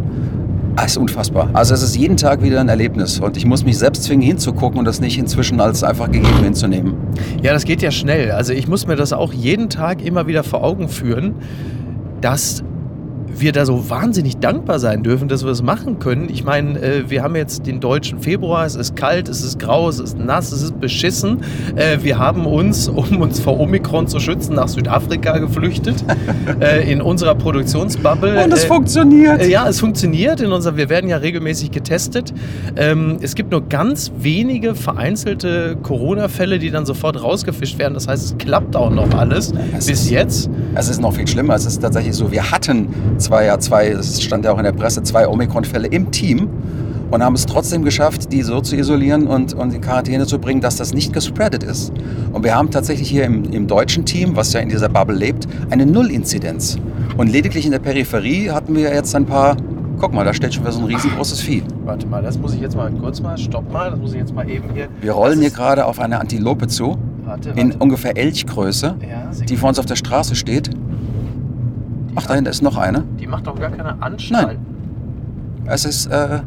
[SPEAKER 3] Ah, ist unfassbar. Also es ist jeden Tag wieder ein Erlebnis und ich muss mich selbst zwingen hinzugucken und das nicht inzwischen als einfach gegeben hinzunehmen.
[SPEAKER 1] Ja, das geht ja schnell. Also ich muss mir das auch jeden Tag immer wieder vor Augen führen, dass wir da so wahnsinnig dankbar sein dürfen, dass wir es machen können. Ich meine, äh, wir haben jetzt den deutschen Februar, es ist kalt, es ist grau, es ist nass, es ist beschissen. Äh, wir haben uns, um uns vor Omikron zu schützen, nach Südafrika geflüchtet, äh, in unserer Produktionsbubble. Äh,
[SPEAKER 3] funktioniert.
[SPEAKER 1] äh, Ja, es funktioniert. In unser, wir werden ja regelmäßig getestet. Ähm, es gibt nur ganz wenige vereinzelte Corona-Fälle, die dann sofort rausgefischt werden. Das heißt, es klappt auch noch alles
[SPEAKER 3] es
[SPEAKER 1] bis
[SPEAKER 3] ist-
[SPEAKER 1] jetzt.
[SPEAKER 3] Es ist noch viel schlimmer. Es ist tatsächlich so, wir hatten zwei, ja, zwei, es stand ja auch in der Presse, zwei Omikron-Fälle im Team und haben es trotzdem geschafft, die so zu isolieren und, und in Quarantäne zu bringen, dass das nicht gespreadet ist. Und wir haben tatsächlich hier im, im deutschen Team, was ja in dieser Bubble lebt, eine Null-Inzidenz. Und lediglich in der Peripherie hatten wir jetzt ein paar, guck mal, da steht schon wieder so ein riesengroßes Vieh.
[SPEAKER 1] Warte mal, das muss ich jetzt mal kurz mal, stopp mal, das muss ich jetzt mal eben hier.
[SPEAKER 3] Wir rollen hier gerade auf eine Antilope zu,
[SPEAKER 1] Warte,
[SPEAKER 3] in
[SPEAKER 1] warte.
[SPEAKER 3] ungefähr Elchgröße,
[SPEAKER 1] Ja,
[SPEAKER 3] die vor uns auf der Straße steht. Ach, da hinten ist noch eine.
[SPEAKER 1] die macht doch gar keine Anstalt.
[SPEAKER 3] Es ist, äh.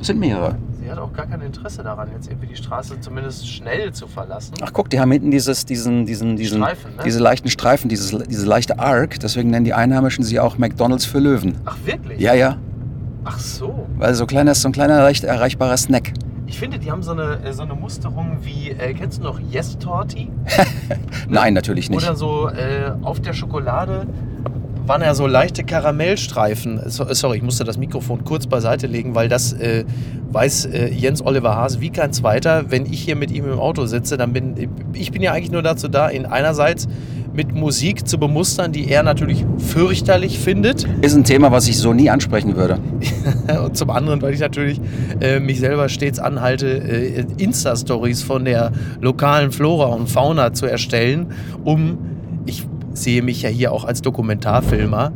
[SPEAKER 3] Es sind mehrere.
[SPEAKER 1] Sie hat auch gar kein Interesse daran, jetzt irgendwie die Straße zumindest schnell zu verlassen.
[SPEAKER 3] Ach guck, die haben hinten dieses, diesen, diesen, diesen,
[SPEAKER 1] Streifen, ne?
[SPEAKER 3] diese leichten Streifen, dieses, diese leichte Arc. Deswegen nennen die Einheimischen sie auch McDonalds für Löwen.
[SPEAKER 1] Ach, wirklich?
[SPEAKER 3] Ja, ja.
[SPEAKER 1] Ach so.
[SPEAKER 3] Weil so kleiner ist so ein kleiner, leicht erreichbarer Snack.
[SPEAKER 1] Ich finde, die haben so eine, äh, so eine Musterung wie, äh, kennst du noch Yes Torti?
[SPEAKER 3] Nein, natürlich nicht.
[SPEAKER 1] Oder so äh, auf der Schokolade waren ja so leichte Karamellstreifen. So, sorry, ich musste das Mikrofon kurz beiseite legen, weil das äh, weiß äh, Jens Oliver Haas wie kein zweiter. Wenn ich hier mit ihm im Auto sitze, dann bin ich bin ja eigentlich nur dazu da, ihn einerseits mit Musik zu bemustern, die er natürlich fürchterlich findet.
[SPEAKER 3] Ist ein Thema, was ich so nie ansprechen würde.
[SPEAKER 1] und zum anderen, weil ich natürlich äh, mich selber stets anhalte, äh, Insta-Stories von der lokalen Flora und Fauna zu erstellen, um, ich sehe mich ja hier auch als Dokumentarfilmer,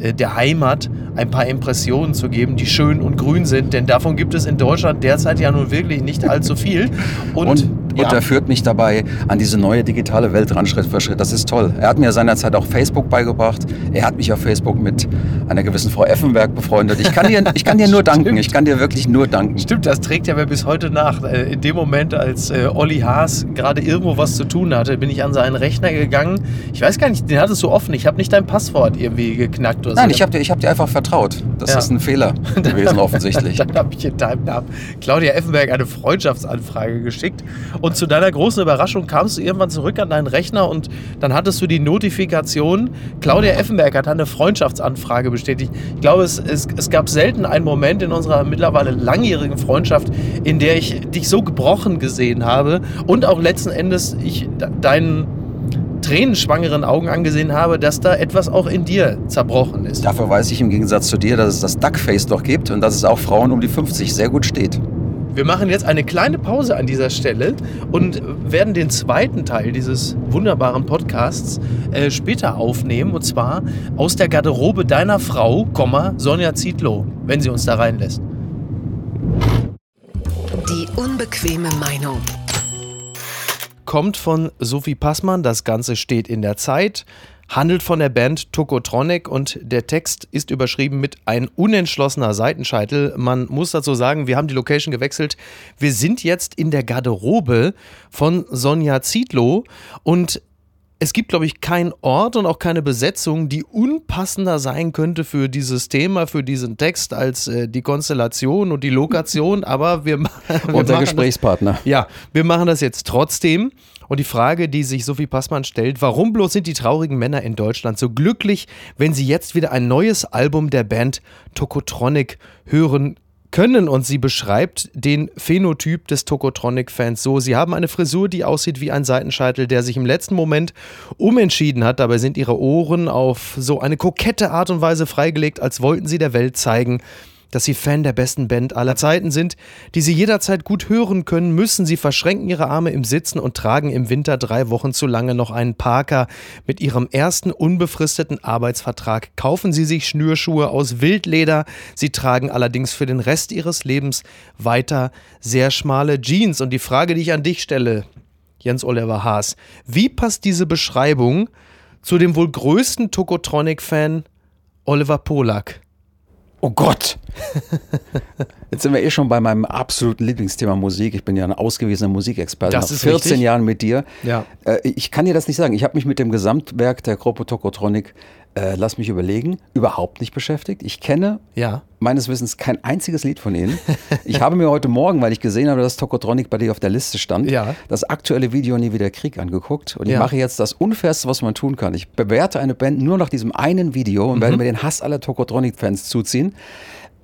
[SPEAKER 1] äh, der Heimat ein paar Impressionen zu geben, die schön und grün sind, denn davon gibt es in Deutschland derzeit ja nun wirklich nicht allzu viel.
[SPEAKER 3] Und, und, ja. und er führt mich dabei an diese neue digitale Welt ran, Schritt für Schritt. Das ist toll. Er hat mir seinerzeit auch Facebook beigebracht. Er hat mich auf Facebook mit einer gewissen Frau Effenberg befreundet. Ich kann dir, ich kann dir nur danken. Ich kann dir wirklich nur danken.
[SPEAKER 1] Stimmt, das trägt ja bis heute nach. Äh, in dem Moment, als äh, Olli Haas gerade irgendwo was zu tun hatte, bin ich an seinen Rechner gegangen. Ich weiß gar nicht, den hattest du offen. Ich habe nicht dein Passwort irgendwie geknackt
[SPEAKER 3] oder so. Nein, ich habe dir, hab dir einfach vertraut. Das ja. ist ein Fehler gewesen, offensichtlich.
[SPEAKER 1] Dann habe ich in deinem Namen Claudia Effenberg eine Freundschaftsanfrage geschickt. Und zu deiner großen Überraschung kamst du irgendwann zurück an deinen Rechner und dann hattest du die Notifikation, Claudia Effenberg hat eine Freundschaftsanfrage bestätigt. Ich glaube, es, es, es gab selten einen Moment in unserer mittlerweile langjährigen Freundschaft, in der ich dich so gebrochen gesehen habe und auch letzten Endes ich deinen tränenschwangeren Augen angesehen habe, dass da etwas auch in dir zerbrochen ist.
[SPEAKER 3] Dafür weiß ich im Gegensatz zu dir, dass es das Duckface doch gibt und dass es auch Frauen um die 50 sehr gut steht.
[SPEAKER 1] Wir machen jetzt eine kleine Pause an dieser Stelle und werden den zweiten Teil dieses wunderbaren Podcasts äh, später aufnehmen. Und zwar aus der Garderobe deiner Frau, Sonja Zietlow, wenn sie uns da reinlässt.
[SPEAKER 2] Die unbequeme Meinung
[SPEAKER 1] kommt von Sophie Passmann. Das Ganze steht in der Zeit, handelt von der Band Tokotronic und der Text ist überschrieben mit ein unentschlossener Seitenscheitel. Man muss dazu sagen, wir haben die Location gewechselt. Wir sind jetzt in der Garderobe von Sonja Zietlow und es gibt, glaube ich, keinen Ort und auch keine Besetzung, die unpassender sein könnte für dieses Thema, für diesen Text als äh, die Konstellation und die Lokation. Aber wir, wir
[SPEAKER 3] Unser Gesprächspartner.
[SPEAKER 1] Das, ja, wir machen das jetzt trotzdem. Und die Frage, die sich Sophie Passmann stellt, warum bloß sind die traurigen Männer in Deutschland so glücklich, wenn sie jetzt wieder ein neues Album der Band Tokotronic hören können und sie beschreibt den Phänotyp des Tokotronic-Fans so. Sie haben eine Frisur, die aussieht wie ein Seitenscheitel, der sich im letzten Moment umentschieden hat. Dabei sind ihre Ohren auf so eine kokette Art und Weise freigelegt, als wollten sie der Welt zeigen, dass sie Fan der besten Band aller Zeiten sind, die sie jederzeit gut hören können, müssen sie verschränken ihre Arme im Sitzen und tragen im Winter drei Wochen zu lange noch einen Parker. Mit ihrem ersten unbefristeten Arbeitsvertrag kaufen sie sich Schnürschuhe aus Wildleder. Sie tragen allerdings für den Rest ihres Lebens weiter sehr schmale Jeans. Und die Frage, die ich an dich stelle, Jens Oliver Haas, wie passt diese Beschreibung zu dem wohl größten Tokotronic-Fan Oliver Polak?
[SPEAKER 3] Oh Gott! Jetzt sind wir eh schon bei meinem absoluten Lieblingsthema Musik. Ich bin ja ein ausgewiesener Musikexperte.
[SPEAKER 1] Das ist
[SPEAKER 3] 14
[SPEAKER 1] richtig.
[SPEAKER 3] Jahren mit dir.
[SPEAKER 1] Ja.
[SPEAKER 3] Äh, ich kann dir das nicht sagen. Ich habe mich mit dem Gesamtwerk der Gruppe Tokotronic äh, lass mich überlegen, überhaupt nicht beschäftigt. Ich kenne
[SPEAKER 1] ja.
[SPEAKER 3] meines Wissens kein einziges Lied von ihnen. ich habe mir heute Morgen, weil ich gesehen habe, dass Tokotronic bei dir auf der Liste stand,
[SPEAKER 1] ja.
[SPEAKER 3] das aktuelle Video Nie wieder Krieg angeguckt. Und ich mache jetzt das Unfairste, was man tun kann. Ich bewerte eine Band nur nach diesem einen Video und mhm. werde mir den Hass aller Tokotronic-Fans zuziehen.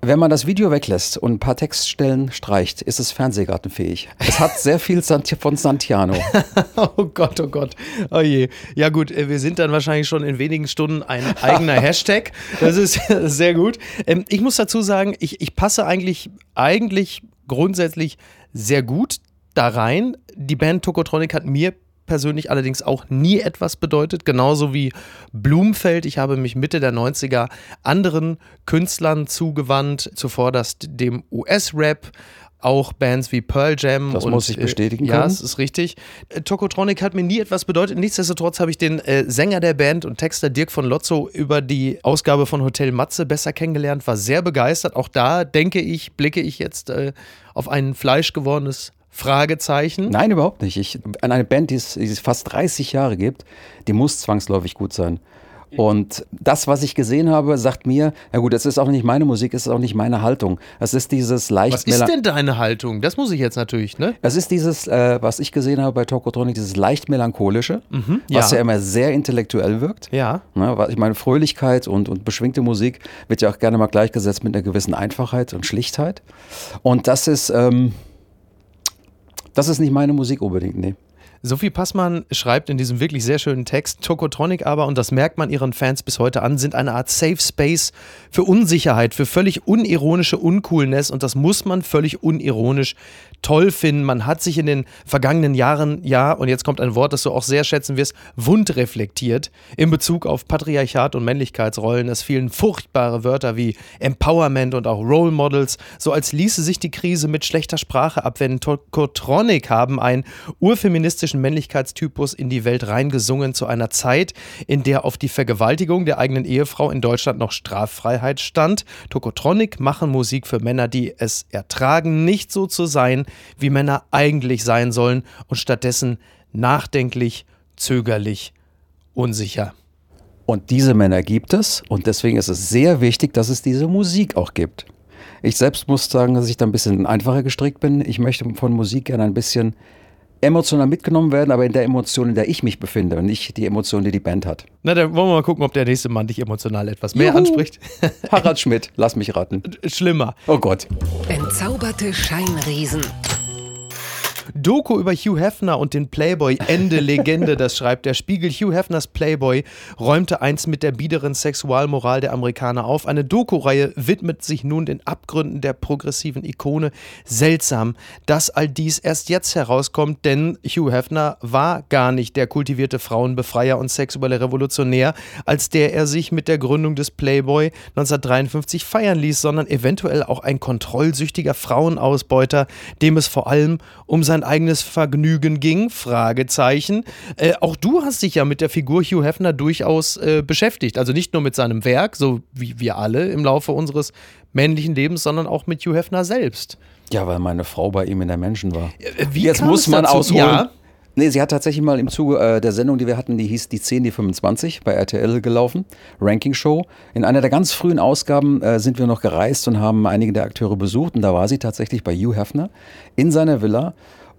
[SPEAKER 3] Wenn man das Video weglässt und ein paar Textstellen streicht, ist es fernsehgartenfähig. Es hat sehr viel von Santiano.
[SPEAKER 1] oh Gott, oh Gott. Oh je. Ja gut, äh, wir sind dann wahrscheinlich schon in wenigen Stunden ein eigener Hashtag. Das ist sehr gut. Ähm, ich muss dazu sagen, ich, ich passe eigentlich, eigentlich grundsätzlich sehr gut da rein. Die Band Tokotronic hat mir persönlich allerdings auch nie etwas bedeutet, genauso wie Blumfeld. Ich habe mich Mitte der 90er anderen Künstlern zugewandt, zuvor das dem US-Rap, auch Bands wie Pearl Jam.
[SPEAKER 3] Das und, muss ich bestätigen
[SPEAKER 1] äh. Ja, das ist richtig. Äh, Tokotronic hat mir nie etwas bedeutet. Nichtsdestotrotz habe ich den äh, Sänger der Band und Texter Dirk von Lotzo über die Ausgabe von Hotel Matze besser kennengelernt, war sehr begeistert. Auch da denke ich, blicke ich jetzt äh, auf ein fleischgewordenes Fragezeichen.
[SPEAKER 3] Nein, überhaupt nicht. Ich, an eine Band, die es, die es fast 30 Jahre gibt, die muss zwangsläufig gut sein. Und das, was ich gesehen habe, sagt mir, ja gut, es ist auch nicht meine Musik, es ist auch nicht meine Haltung. Es ist dieses leicht
[SPEAKER 1] Was ist denn deine Haltung? Das muss ich jetzt natürlich, ne?
[SPEAKER 3] Es ist dieses, äh, was ich gesehen habe bei Tokotronic, dieses leicht melancholische,
[SPEAKER 1] Mhm,
[SPEAKER 3] was
[SPEAKER 1] ja.
[SPEAKER 3] ja immer sehr intellektuell wirkt.
[SPEAKER 1] Ja.
[SPEAKER 3] Ne, ich meine, Fröhlichkeit und, und beschwingte Musik wird ja auch gerne mal gleichgesetzt mit einer gewissen Einfachheit und Schlichtheit. Und das ist, ähm, das ist nicht meine Musik unbedingt, nee.
[SPEAKER 1] Sophie Passmann schreibt in diesem wirklich sehr schönen Text, Tokotronic aber, und das merkt man ihren Fans bis heute an, sind eine Art Safe Space für Unsicherheit, für völlig unironische Uncoolness und das muss man völlig unironisch toll finden. Man hat sich in den vergangenen Jahren, ja, und jetzt kommt ein Wort, das du auch sehr schätzen wirst, wundreflektiert in Bezug auf Patriarchat und Männlichkeitsrollen. Es fielen furchtbare Wörter wie Empowerment und auch Role Models, so als ließe sich die Krise mit schlechter Sprache abwenden. Tokotronic haben einen urfeministischen Männlichkeitstypus in die Welt reingesungen zu einer Zeit, in der auf die Vergewaltigung der eigenen Ehefrau in Deutschland noch Straffreiheit stand. Tokotronic machen Musik für Männer, die es ertragen, nicht so zu sein, wie Männer eigentlich sein sollen und stattdessen nachdenklich, zögerlich, unsicher.
[SPEAKER 3] Und diese Männer gibt es und deswegen ist es sehr wichtig, dass es diese Musik auch gibt. Ich selbst muss sagen, dass ich da ein bisschen einfacher gestrickt bin. Ich möchte von Musik gerne ein bisschen emotional mitgenommen werden, aber in der Emotion, in der ich mich befinde und nicht die Emotion, die die Band hat.
[SPEAKER 1] Na, dann wollen wir mal gucken, ob der nächste Mann dich emotional etwas mehr
[SPEAKER 3] Juhu.
[SPEAKER 1] anspricht.
[SPEAKER 3] Harald Schmidt, lass mich raten.
[SPEAKER 1] Schlimmer.
[SPEAKER 3] Oh Gott.
[SPEAKER 2] Entzauberte Scheinriesen.
[SPEAKER 1] Doku über Hugh Hefner und den Playboy, Ende Legende, das schreibt der Spiegel. Hugh Hefners Playboy räumte einst mit der biederen Sexualmoral der Amerikaner auf. Eine Doku-Reihe widmet sich nun den Abgründen der progressiven Ikone. Seltsam, dass all dies erst jetzt herauskommt, denn Hugh Hefner war gar nicht der kultivierte Frauenbefreier und sexuelle Revolutionär, als der er sich mit der Gründung des Playboy 1953 feiern ließ, sondern eventuell auch ein kontrollsüchtiger Frauenausbeuter, dem es vor allem um sein eigenes Vergnügen ging? Fragezeichen. Äh, auch du hast dich ja mit der Figur Hugh Hefner durchaus äh, beschäftigt. Also nicht nur mit seinem Werk, so wie wir alle im Laufe unseres männlichen Lebens, sondern auch mit Hugh Hefner selbst.
[SPEAKER 3] Ja, weil meine Frau bei ihm in der Menschen war.
[SPEAKER 1] Äh, Wie
[SPEAKER 3] Jetzt muss man
[SPEAKER 1] dazu?
[SPEAKER 3] ausholen.
[SPEAKER 1] Ja.
[SPEAKER 3] Nee, sie hat tatsächlich mal im Zuge äh, der Sendung, die wir hatten, die hieß Die 10, die 25 bei RTL gelaufen, Ranking Show. In einer der ganz frühen Ausgaben äh, sind wir noch gereist und haben einige der Akteure besucht und da war sie tatsächlich bei Hugh Hefner in seiner Villa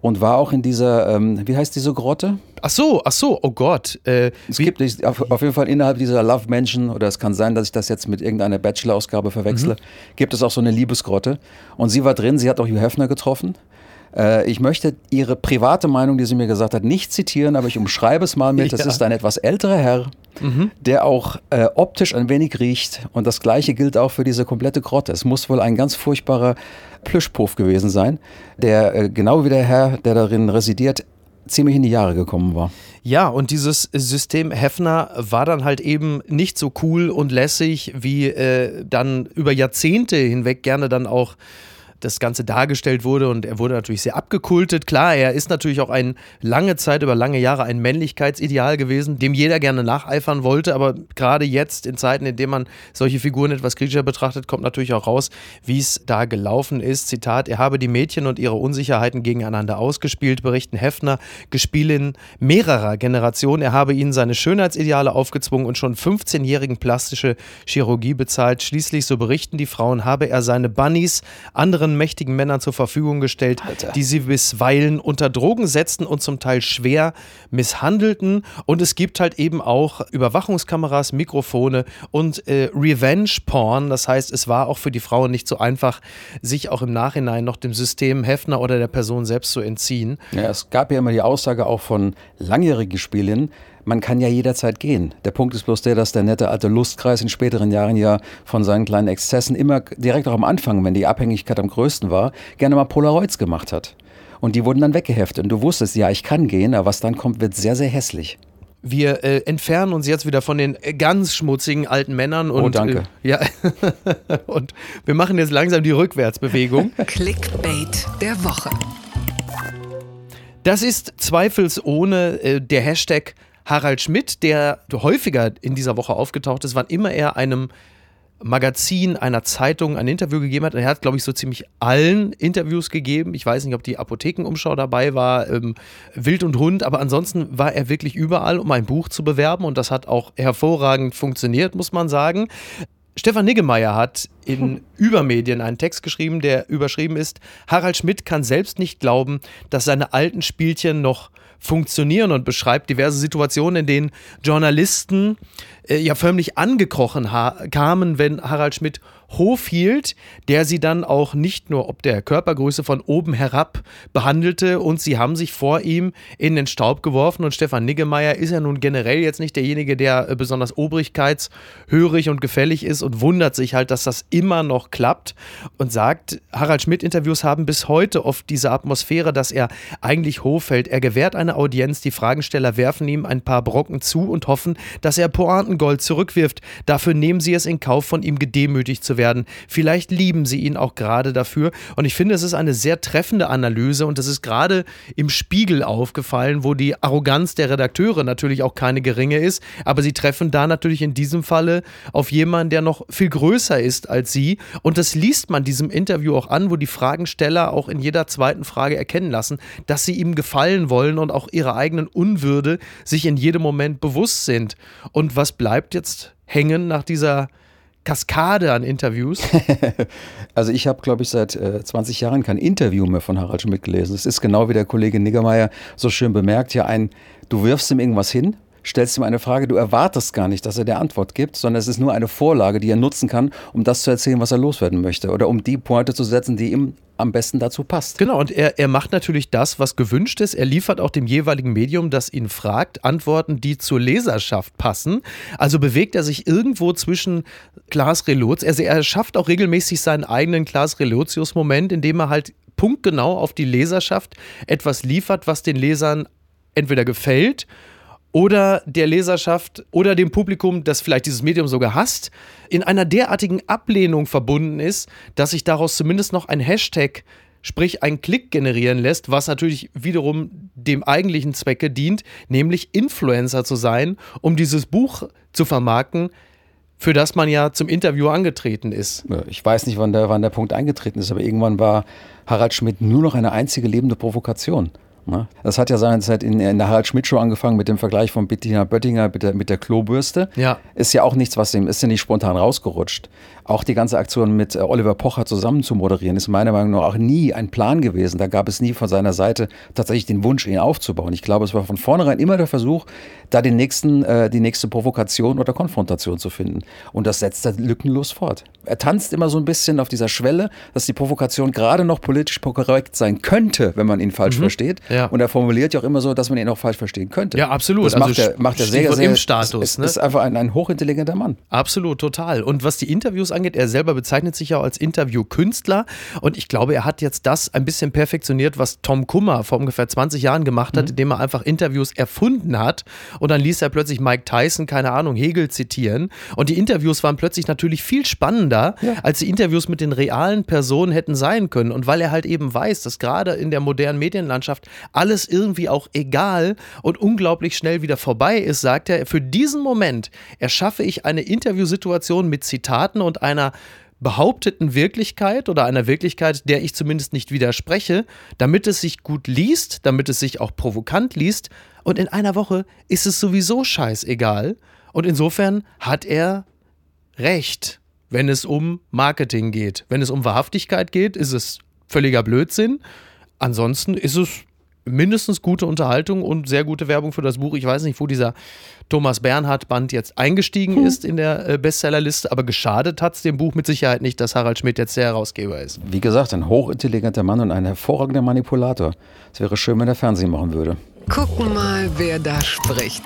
[SPEAKER 3] und war auch in dieser, ähm, wie heißt diese Grotte?
[SPEAKER 1] Ach so, ach so, oh Gott. Äh,
[SPEAKER 3] Es gibt auf, auf jeden Fall innerhalb dieser Love Mansion, oder es kann sein, dass ich das jetzt mit irgendeiner Bachelor-Ausgabe verwechsle,
[SPEAKER 1] Mhm.
[SPEAKER 3] gibt es auch so eine Liebesgrotte. Und sie war drin, sie hat auch Hugh Hefner getroffen. Äh, ich möchte ihre private Meinung, die sie mir gesagt hat, nicht zitieren, aber ich umschreibe es mal mit. Das
[SPEAKER 1] Ja. Mhm.
[SPEAKER 3] ist ein etwas älterer Herr, der auch äh, optisch ein wenig riecht. Und das Gleiche gilt auch für diese komplette Grotte. Es muss wohl ein ganz furchtbarer Plüschpuff gewesen sein, der äh, genau wie der Herr, der darin residiert, ziemlich in die Jahre gekommen war.
[SPEAKER 1] Ja, und dieses System Hefner war dann halt eben nicht so cool und lässig, wie äh, dann über Jahrzehnte hinweg gerne dann auch das Ganze dargestellt wurde und er wurde natürlich sehr abgekultet. Klar, er ist natürlich auch ein lange Zeit, über lange Jahre ein Männlichkeitsideal gewesen, dem jeder gerne nacheifern wollte, aber gerade jetzt in Zeiten, in denen man solche Figuren etwas kritischer betrachtet, kommt natürlich auch raus, wie es da gelaufen ist. Zitat, er habe die Mädchen und ihre Unsicherheiten gegeneinander ausgespielt, berichten Hefner, Gespielin mehrerer Generationen. Er habe ihnen seine Schönheitsideale aufgezwungen und schon 15-jährigen plastische Chirurgie bezahlt. Schließlich, so berichten die Frauen, habe er seine Bunnies anderen mächtigen Männern zur Verfügung gestellt,
[SPEAKER 3] Alter.
[SPEAKER 1] die sie bisweilen unter Drogen setzten und zum Teil schwer misshandelten. Und es gibt halt eben auch Überwachungskameras, Mikrofone und äh, Revenge-Porn. Das heißt, es war auch für die Frauen nicht so einfach, sich auch im Nachhinein noch dem System Hefner oder der Person selbst zu entziehen.
[SPEAKER 3] Ja, es gab ja immer die Aussage auch von langjährigen Spielinnen, man kann ja jederzeit gehen. Der Punkt ist bloß der, dass der nette alte Lustkreis in späteren Jahren ja von seinen kleinen Exzessen immer direkt auch am Anfang, wenn die Abhängigkeit am größten war, gerne mal Polaroids gemacht hat. Und die wurden dann weggeheftet. Und du wusstest, ja, ich kann gehen, aber was dann kommt, wird sehr, sehr hässlich.
[SPEAKER 1] Wir äh, entfernen uns jetzt wieder von den äh, ganz schmutzigen alten Männern und
[SPEAKER 3] Oh, danke.
[SPEAKER 1] Äh, ja und wir machen jetzt langsam die Rückwärtsbewegung.
[SPEAKER 2] Clickbait der Woche.
[SPEAKER 1] Das ist zweifelsohne äh, der Hashtag Harald Schmidt, der häufiger in dieser Woche aufgetaucht ist, wann immer er einem Magazin, einer Zeitung ein Interview gegeben hat. Und er hat, glaube ich, so ziemlich allen Interviews gegeben. Ich weiß nicht, ob die Apothekenumschau dabei war, ähm, Wild und Hund, aber ansonsten war er wirklich überall, um ein Buch zu bewerben. Und das hat auch hervorragend funktioniert, muss man sagen. Stefan Niggemeier hat in Übermedien einen Text geschrieben, der überschrieben ist: Harald Schmidt kann selbst nicht glauben, dass seine alten Spielchen noch funktionieren und beschreibt diverse Situationen, in denen Journalisten äh, ja förmlich angekrochen kamen, wenn Harald Schmidt Hof hielt, der sie dann auch nicht nur ob der Körpergröße von oben herab behandelte und sie haben sich vor ihm in den Staub geworfen und Stefan Niggemeier ist ja nun generell jetzt nicht derjenige, der äh, besonders obrigkeitshörig und gefällig ist und wundert sich halt, dass das immer noch klappt und sagt, Harald Schmidt Interviews haben bis heute oft diese Atmosphäre, dass er eigentlich Hof hält. Er gewährt eine Audienz, die Fragensteller werfen ihm ein paar Brocken zu und hoffen, dass er Pointengold zurückwirft. Dafür nehmen sie es in Kauf, von ihm gedemütigt zu werden. Vielleicht lieben sie ihn auch gerade dafür. Und ich finde, es ist eine sehr treffende Analyse und es ist gerade im Spiegel aufgefallen, wo die Arroganz der Redakteure natürlich auch keine geringe ist. Aber sie treffen da natürlich in diesem Falle auf jemanden, der noch viel größer ist als sie. Und das liest man diesem Interview auch an, wo die Fragensteller auch in jeder zweiten Frage erkennen lassen, dass sie ihm gefallen wollen und auch ihrer eigenen Unwürde sich in jedem Moment bewusst sind. Und was bleibt jetzt hängen nach dieser Kaskade an Interviews?
[SPEAKER 3] also ich habe, glaube ich, seit äh, 20 Jahren kein Interview mehr von Harald Schmidt gelesen. Es ist genau wie der Kollege Niggemeier so schön bemerkt, ja ein, du wirfst ihm irgendwas hin, stellst ihm eine Frage, du erwartest gar nicht, dass er dir Antwort gibt, sondern es ist nur eine Vorlage, die er nutzen kann, um das zu erzählen, was er loswerden möchte oder um die Pointe zu setzen, die ihm am besten dazu passt.
[SPEAKER 1] Genau, und er, er macht natürlich das, was gewünscht ist. Er liefert auch dem jeweiligen Medium, das ihn fragt, Antworten, die zur Leserschaft passen. Also bewegt er sich irgendwo zwischen Klaas Relotius, also er schafft auch regelmäßig seinen eigenen Klaas Relotius-Moment, indem er halt punktgenau auf die Leserschaft etwas liefert, was den Lesern entweder gefällt oder der Leserschaft oder dem Publikum, das vielleicht dieses Medium sogar hasst, in einer derartigen Ablehnung verbunden ist, dass sich daraus zumindest noch ein Hashtag sprich ein Klick generieren lässt, was natürlich wiederum dem eigentlichen Zwecke dient, nämlich Influencer zu sein, um dieses Buch zu vermarkten, für das man ja zum Interview angetreten ist.
[SPEAKER 3] Ich weiß nicht, wann der, wann der Punkt eingetreten ist, aber irgendwann war Harald Schmidt nur noch eine einzige lebende Provokation. Ne? Das hat ja seinerzeit in, in der Harald Schmidt Show angefangen mit dem Vergleich von Bettina Böttinger mit der, mit der Klobürste.
[SPEAKER 1] Ja.
[SPEAKER 3] Ist ja auch nichts, was dem, ist ja nicht spontan rausgerutscht. Auch die ganze Aktion mit äh, Oliver Pocher zusammen zu moderieren, ist meiner Meinung nach auch nie ein Plan gewesen. Da gab es nie von seiner Seite tatsächlich den Wunsch, ihn aufzubauen. Ich glaube, es war von vornherein immer der Versuch, da den nächsten, äh, die nächste Provokation oder Konfrontation zu finden. Und das setzt er lückenlos fort. Er tanzt immer so ein bisschen auf dieser Schwelle, dass die Provokation gerade noch politisch korrekt sein könnte, wenn man ihn falsch mhm. versteht.
[SPEAKER 1] Ja.
[SPEAKER 3] Und er formuliert ja auch immer so, dass man ihn auch falsch verstehen könnte.
[SPEAKER 1] Ja, absolut.
[SPEAKER 3] Das macht, also er, macht er sehr, sehr.
[SPEAKER 1] Im Status.
[SPEAKER 3] Ist, ne? ist einfach ein, ein hochintelligenter Mann.
[SPEAKER 1] Absolut, total. Und was die Interviews angeht, er selber bezeichnet sich ja als Interviewkünstler und ich glaube, er hat jetzt das ein bisschen perfektioniert, was Tom Kummer vor ungefähr 20 Jahren gemacht hat, mhm. indem er einfach Interviews erfunden hat und dann ließ er plötzlich Mike Tyson, keine Ahnung, Hegel zitieren und die Interviews waren plötzlich natürlich viel spannender, ja. als die Interviews mit den realen Personen hätten sein können und weil er halt eben weiß, dass gerade in der modernen Medienlandschaft alles irgendwie auch egal und unglaublich schnell wieder vorbei ist, sagt er, für diesen Moment erschaffe ich eine Interviewsituation mit Zitaten und einer behaupteten Wirklichkeit oder einer Wirklichkeit, der ich zumindest nicht widerspreche, damit es sich gut liest, damit es sich auch provokant liest. Und in einer Woche ist es sowieso scheißegal. Und insofern hat er recht, wenn es um Marketing geht. Wenn es um Wahrhaftigkeit geht, ist es völliger Blödsinn. Ansonsten ist es mindestens gute Unterhaltung und sehr gute Werbung für das Buch. Ich weiß nicht, wo dieser Thomas Bernhard Band jetzt eingestiegen hm. ist in der äh, Bestsellerliste, aber geschadet hat es dem Buch mit Sicherheit nicht, dass Harald Schmidt jetzt der Herausgeber ist.
[SPEAKER 3] Wie gesagt, ein hochintelligenter Mann und ein hervorragender Manipulator. Es wäre schön, wenn er Fernsehen machen würde.
[SPEAKER 2] Gucken mal, wer da spricht.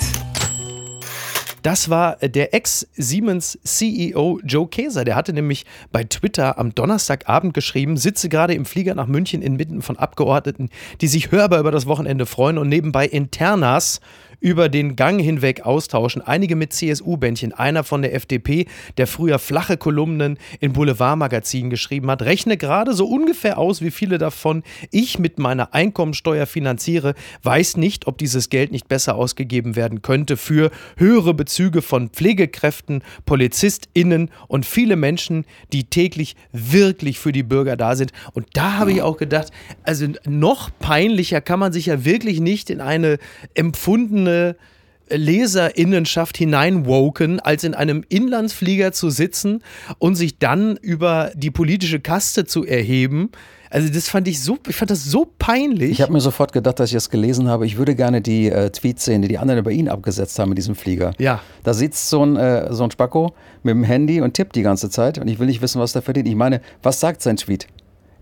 [SPEAKER 1] Das war äh, der Ex-Siemens-CEO Joe Käser. Der hatte nämlich bei Twitter am Donnerstagabend geschrieben, sitze gerade im Flieger nach München inmitten von Abgeordneten, die sich hörbar über das Wochenende freuen und nebenbei Internas über den Gang hinweg austauschen. Einige mit CSU-Bändchen, einer von der FDP, der früher flache Kolumnen in Boulevardmagazinen geschrieben hat. Rechne gerade so ungefähr aus, wie viele davon ich mit meiner Einkommensteuer finanziere. Weiß nicht, ob dieses Geld nicht besser ausgegeben werden könnte für höhere Bezüge von Pflegekräften, PolizistInnen und viele Menschen, die täglich wirklich für die Bürger da sind. Und da habe ich auch gedacht, also noch peinlicher kann man sich ja wirklich nicht in eine empfundene Leserinnenschaft hineinwoken, als in einem Inlandsflieger zu sitzen und sich dann über die politische Kaste zu erheben. Also das fand ich so, ich fand das so peinlich.
[SPEAKER 3] Ich habe mir sofort gedacht, dass ich das gelesen habe. Ich würde gerne die äh, Tweets sehen, die die anderen über ihn abgesetzt haben in diesem Flieger.
[SPEAKER 1] Ja.
[SPEAKER 3] Da sitzt so ein, äh, so ein Spacko mit dem Handy und tippt die ganze Zeit und ich will nicht wissen, was der verdient. Ich meine, was sagt sein Tweet?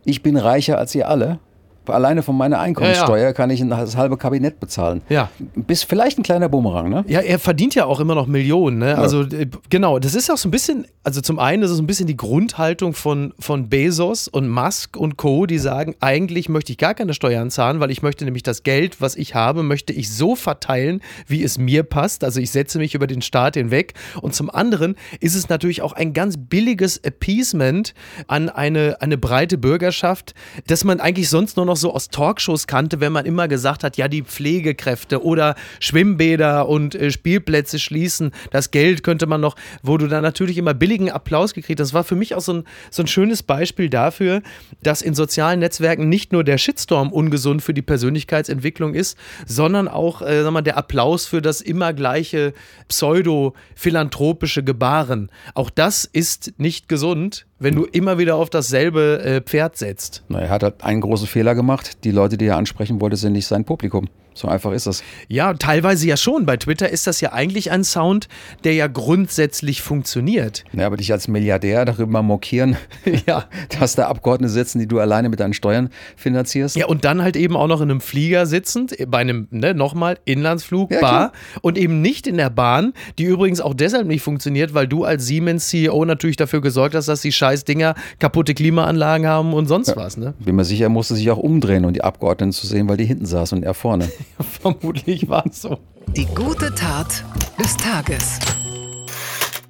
[SPEAKER 3] Ich bin reicher als ihr alle alleine von meiner Einkommenssteuer ja, ja. kann ich das halbe Kabinett bezahlen.
[SPEAKER 1] Ja.
[SPEAKER 3] Bis vielleicht ein kleiner Bumerang, ne?
[SPEAKER 1] Ja, er verdient ja auch immer noch Millionen, ne? Also äh, genau, das ist auch so ein bisschen, also zum einen ist es so ein bisschen die Grundhaltung von, von Bezos und Musk und Co., die sagen, eigentlich möchte ich gar keine Steuern zahlen, weil ich möchte nämlich das Geld, was ich habe, möchte ich so verteilen, wie es mir passt. Also ich setze mich über den Staat hinweg. Und zum anderen ist es natürlich auch ein ganz billiges Appeasement an eine, eine breite Bürgerschaft, dass man eigentlich sonst nur noch so aus Talkshows kannte, wenn man immer gesagt hat, ja, die Pflegekräfte oder Schwimmbäder und äh, Spielplätze schließen, das Geld könnte man noch, wo du dann natürlich immer billigen Applaus gekriegt hast. Das war für mich auch so ein, so ein schönes Beispiel dafür, dass in sozialen Netzwerken nicht nur der Shitstorm ungesund für die Persönlichkeitsentwicklung ist, sondern auch äh, sag mal, der Applaus für das immer gleiche pseudo-philanthropische Gebaren. Auch das ist nicht gesund wenn du immer wieder auf dasselbe äh, Pferd setzt.
[SPEAKER 3] Na, er hat halt einen großen Fehler gemacht. Die Leute, die er ansprechen wollte, sind nicht sein Publikum. So einfach ist es.
[SPEAKER 1] Ja, teilweise ja schon. Bei Twitter ist das ja eigentlich ein Sound, der ja grundsätzlich funktioniert.
[SPEAKER 3] Ja, aber dich als Milliardär darüber mokieren, ja. dass da Abgeordnete sitzen, die du alleine mit deinen Steuern finanzierst.
[SPEAKER 1] Ja, und dann halt eben auch noch in einem Flieger sitzend, bei einem, ne, nochmal, Inlandsflug, ja, Bar und eben nicht in der Bahn, die übrigens auch deshalb nicht funktioniert, weil du als Siemens-CEO natürlich dafür gesorgt hast, dass die scheiß Dinger kaputte Klimaanlagen haben und sonst ja. was. Ne?
[SPEAKER 3] Bin mir sicher, er musste sich auch umdrehen, um die Abgeordneten zu sehen, weil die hinten saßen und er vorne.
[SPEAKER 1] Vermutlich war es so.
[SPEAKER 2] Die gute Tat des Tages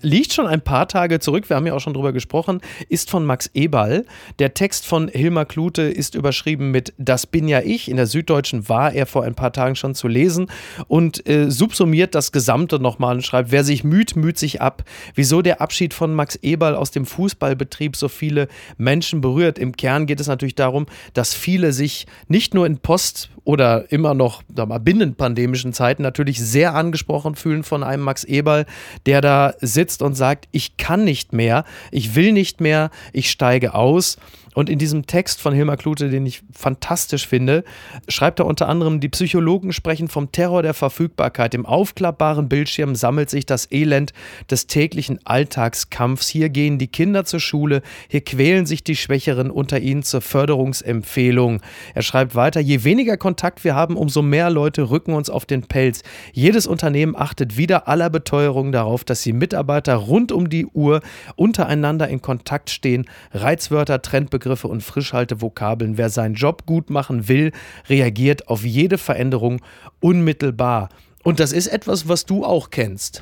[SPEAKER 1] liegt schon ein paar Tage zurück, wir haben ja auch schon drüber gesprochen, ist von Max Eberl. Der Text von Hilmar Klute ist überschrieben mit Das bin ja ich. In der Süddeutschen war er vor ein paar Tagen schon zu lesen und äh, subsumiert das Gesamte nochmal und schreibt, wer sich müht, müht sich ab. Wieso der Abschied von Max Eberl aus dem Fußballbetrieb so viele Menschen berührt. Im Kern geht es natürlich darum, dass viele sich nicht nur in Post- oder immer noch da mal binnenpandemischen Zeiten natürlich sehr angesprochen fühlen von einem Max Eberl, der da sitzt und sagt, ich kann nicht mehr, ich will nicht mehr, ich steige aus. Und in diesem Text von Hilmar Klute, den ich fantastisch finde, schreibt er unter anderem, die Psychologen sprechen vom Terror der Verfügbarkeit. Im aufklappbaren Bildschirm sammelt sich das Elend des täglichen Alltagskampfs. Hier gehen die Kinder zur Schule, hier quälen sich die Schwächeren unter ihnen zur Förderungsempfehlung. Er schreibt weiter, je weniger Kontakt wir haben, umso mehr Leute rücken uns auf den Pelz. Jedes Unternehmen achtet wieder aller Beteuerung darauf, dass die Mitarbeiter rund um die Uhr untereinander in Kontakt stehen. Reizwörter, Trendbegriffe, Fachbegriffe und Frischhaltevokabeln. Wer seinen Job gut machen will, reagiert auf jede Veränderung unmittelbar. Und das ist etwas, was du auch kennst.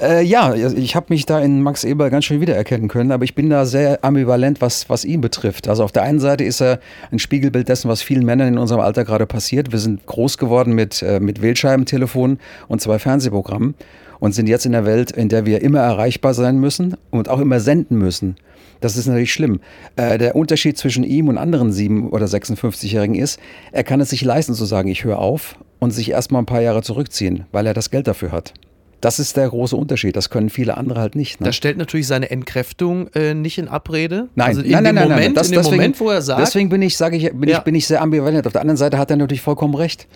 [SPEAKER 3] Äh, ja, ich habe mich da in Max Eber ganz schön wiedererkennen können, aber ich bin da sehr ambivalent, was, was ihn betrifft. Also auf der einen Seite ist er ein Spiegelbild dessen, was vielen Männern in unserem Alter gerade passiert. Wir sind groß geworden mit, äh, mit Wählscheibentelefonen und zwei Fernsehprogrammen und sind jetzt in der Welt, in der wir immer erreichbar sein müssen und auch immer senden müssen. Das ist natürlich schlimm. Äh, der Unterschied zwischen ihm und anderen 7- oder 56-Jährigen ist, er kann es sich leisten zu sagen, ich höre auf und sich erstmal ein paar Jahre zurückziehen, weil er das Geld dafür hat. Das ist der große Unterschied. Das können viele andere halt nicht.
[SPEAKER 1] Ne? Das stellt natürlich seine Entkräftung äh, nicht in Abrede.
[SPEAKER 3] Nein,
[SPEAKER 1] also
[SPEAKER 3] in nein,
[SPEAKER 1] dem
[SPEAKER 3] nein,
[SPEAKER 1] Moment,
[SPEAKER 3] nein, das,
[SPEAKER 1] in dem
[SPEAKER 3] deswegen,
[SPEAKER 1] Moment, wo er sagt.
[SPEAKER 3] Deswegen bin ich, sage ich, bin, ja. ich, bin ich sehr ambivalent. Auf der anderen Seite hat er natürlich vollkommen recht.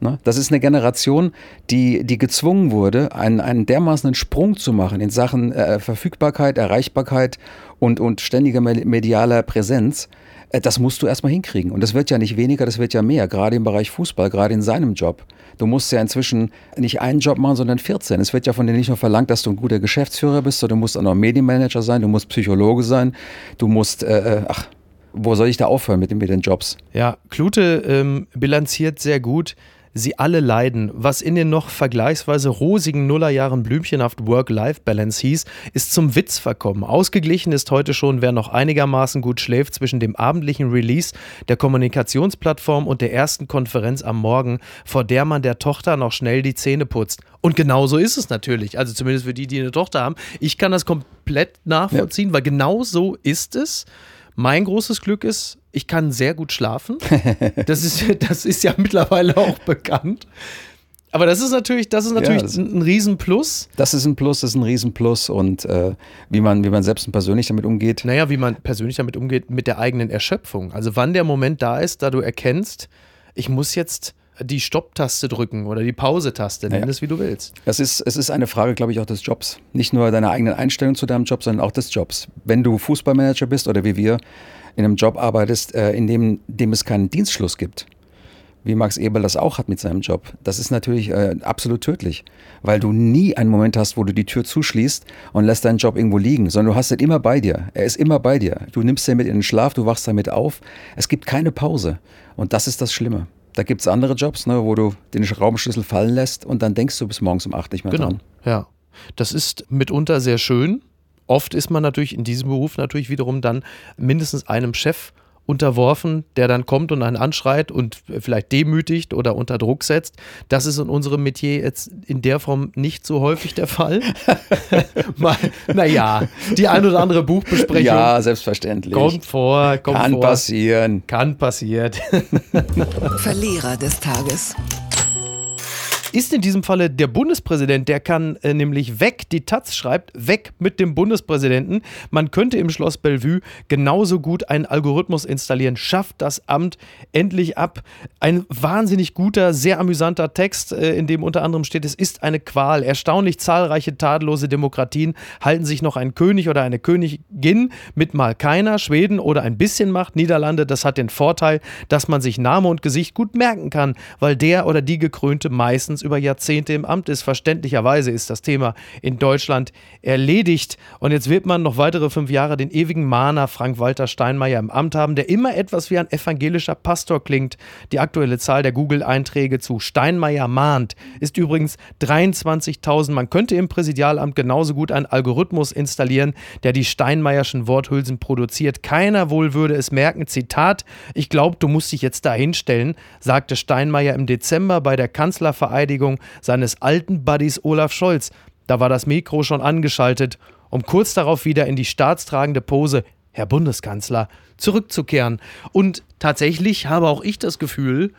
[SPEAKER 3] Ne? Das ist eine Generation, die, die gezwungen wurde, einen, einen dermaßen Sprung zu machen in Sachen äh, Verfügbarkeit, Erreichbarkeit und, und ständiger medialer Präsenz. Äh, das musst du erstmal hinkriegen. Und das wird ja nicht weniger, das wird ja mehr, gerade im Bereich Fußball, gerade in seinem Job. Du musst ja inzwischen nicht einen Job machen, sondern 14. Es wird ja von dir nicht nur verlangt, dass du ein guter Geschäftsführer bist, sondern du musst auch noch Medienmanager sein, du musst Psychologe sein, du musst, äh, äh ach, wo soll ich da aufhören mit, mit den Jobs?
[SPEAKER 1] Ja, Klute ähm, bilanziert sehr gut, Sie alle leiden. Was in den noch vergleichsweise rosigen Nullerjahren blümchenhaft Work-Life-Balance hieß, ist zum Witz verkommen. Ausgeglichen ist heute schon, wer noch einigermaßen gut schläft, zwischen dem abendlichen Release der Kommunikationsplattform und der ersten Konferenz am Morgen, vor der man der Tochter noch schnell die Zähne putzt. Und genau so ist es natürlich. Also zumindest für die, die eine Tochter haben. Ich kann das komplett nachvollziehen, ja. weil genau so ist es. Mein großes Glück ist, ich kann sehr gut schlafen. Das ist, das ist ja mittlerweile auch bekannt. Aber das ist natürlich, das ist natürlich ja, das, ein Riesenplus.
[SPEAKER 3] Das ist ein Plus, das ist ein Riesenplus und äh, wie, man, wie man selbst persönlich damit umgeht.
[SPEAKER 1] Naja, wie man persönlich damit umgeht, mit der eigenen Erschöpfung. Also wann der Moment da ist, da du erkennst, ich muss jetzt die Stopptaste drücken oder die Pause-Taste, nenn ja. es wie du willst.
[SPEAKER 3] Das ist, es ist eine Frage, glaube ich, auch des Jobs. Nicht nur deiner eigenen Einstellung zu deinem Job, sondern auch des Jobs. Wenn du Fußballmanager bist oder wie wir in einem Job arbeitest, äh, in dem, dem es keinen Dienstschluss gibt, wie Max Eberl das auch hat mit seinem Job, das ist natürlich äh, absolut tödlich, weil du nie einen Moment hast, wo du die Tür zuschließt und lässt deinen Job irgendwo liegen, sondern du hast ihn immer bei dir. Er ist immer bei dir. Du nimmst ihn mit in den Schlaf, du wachst damit auf. Es gibt keine Pause und das ist das Schlimme. Da gibt es andere Jobs, ne, wo du den Raumschlüssel fallen lässt und dann denkst du bis morgens um acht nicht mehr
[SPEAKER 1] genau.
[SPEAKER 3] dran.
[SPEAKER 1] Ja, das ist mitunter sehr schön. Oft ist man natürlich in diesem Beruf natürlich wiederum dann mindestens einem Chef unterworfen, der dann kommt und einen anschreit und vielleicht demütigt oder unter Druck setzt. Das ist in unserem Metier jetzt in der Form nicht so häufig der Fall. naja, die ein oder andere Buchbesprechung.
[SPEAKER 3] Ja, selbstverständlich.
[SPEAKER 1] Kommt vor, kommt
[SPEAKER 3] Kann
[SPEAKER 1] vor.
[SPEAKER 3] passieren.
[SPEAKER 1] Kann passieren.
[SPEAKER 2] Verlierer des Tages
[SPEAKER 1] ist in diesem Falle der Bundespräsident. Der kann äh, nämlich weg, die Taz schreibt, weg mit dem Bundespräsidenten. Man könnte im Schloss Bellevue genauso gut einen Algorithmus installieren. Schafft das Amt endlich ab. Ein wahnsinnig guter, sehr amüsanter Text, äh, in dem unter anderem steht, es ist eine Qual. Erstaunlich zahlreiche tadellose Demokratien halten sich noch ein König oder eine Königin mit mal keiner, Schweden oder ein bisschen Macht, Niederlande. Das hat den Vorteil, dass man sich Name und Gesicht gut merken kann, weil der oder die Gekrönte meistens mindestens über Jahrzehnte im Amt ist. Verständlicherweise ist das Thema in Deutschland erledigt. Und jetzt wird man noch weitere fünf Jahre den ewigen Mahner Frank-Walter Steinmeier im Amt haben, der immer etwas wie ein evangelischer Pastor klingt. Die aktuelle Zahl der Google-Einträge zu Steinmeier mahnt ist übrigens 23.000. Man könnte im Präsidialamt genauso gut einen Algorithmus installieren, der die Steinmeierschen Worthülsen produziert. Keiner wohl würde es merken. Zitat: Ich glaube, du musst dich jetzt dahinstellen, sagte Steinmeier im Dezember bei der Kanzlervereidigung Verteidigung seines alten Buddies Olaf Scholz. Da war das Mikro schon angeschaltet, um kurz darauf wieder in die staatstragende Pose Herr Bundeskanzler zurückzukehren. Und tatsächlich habe auch ich das Gefühl,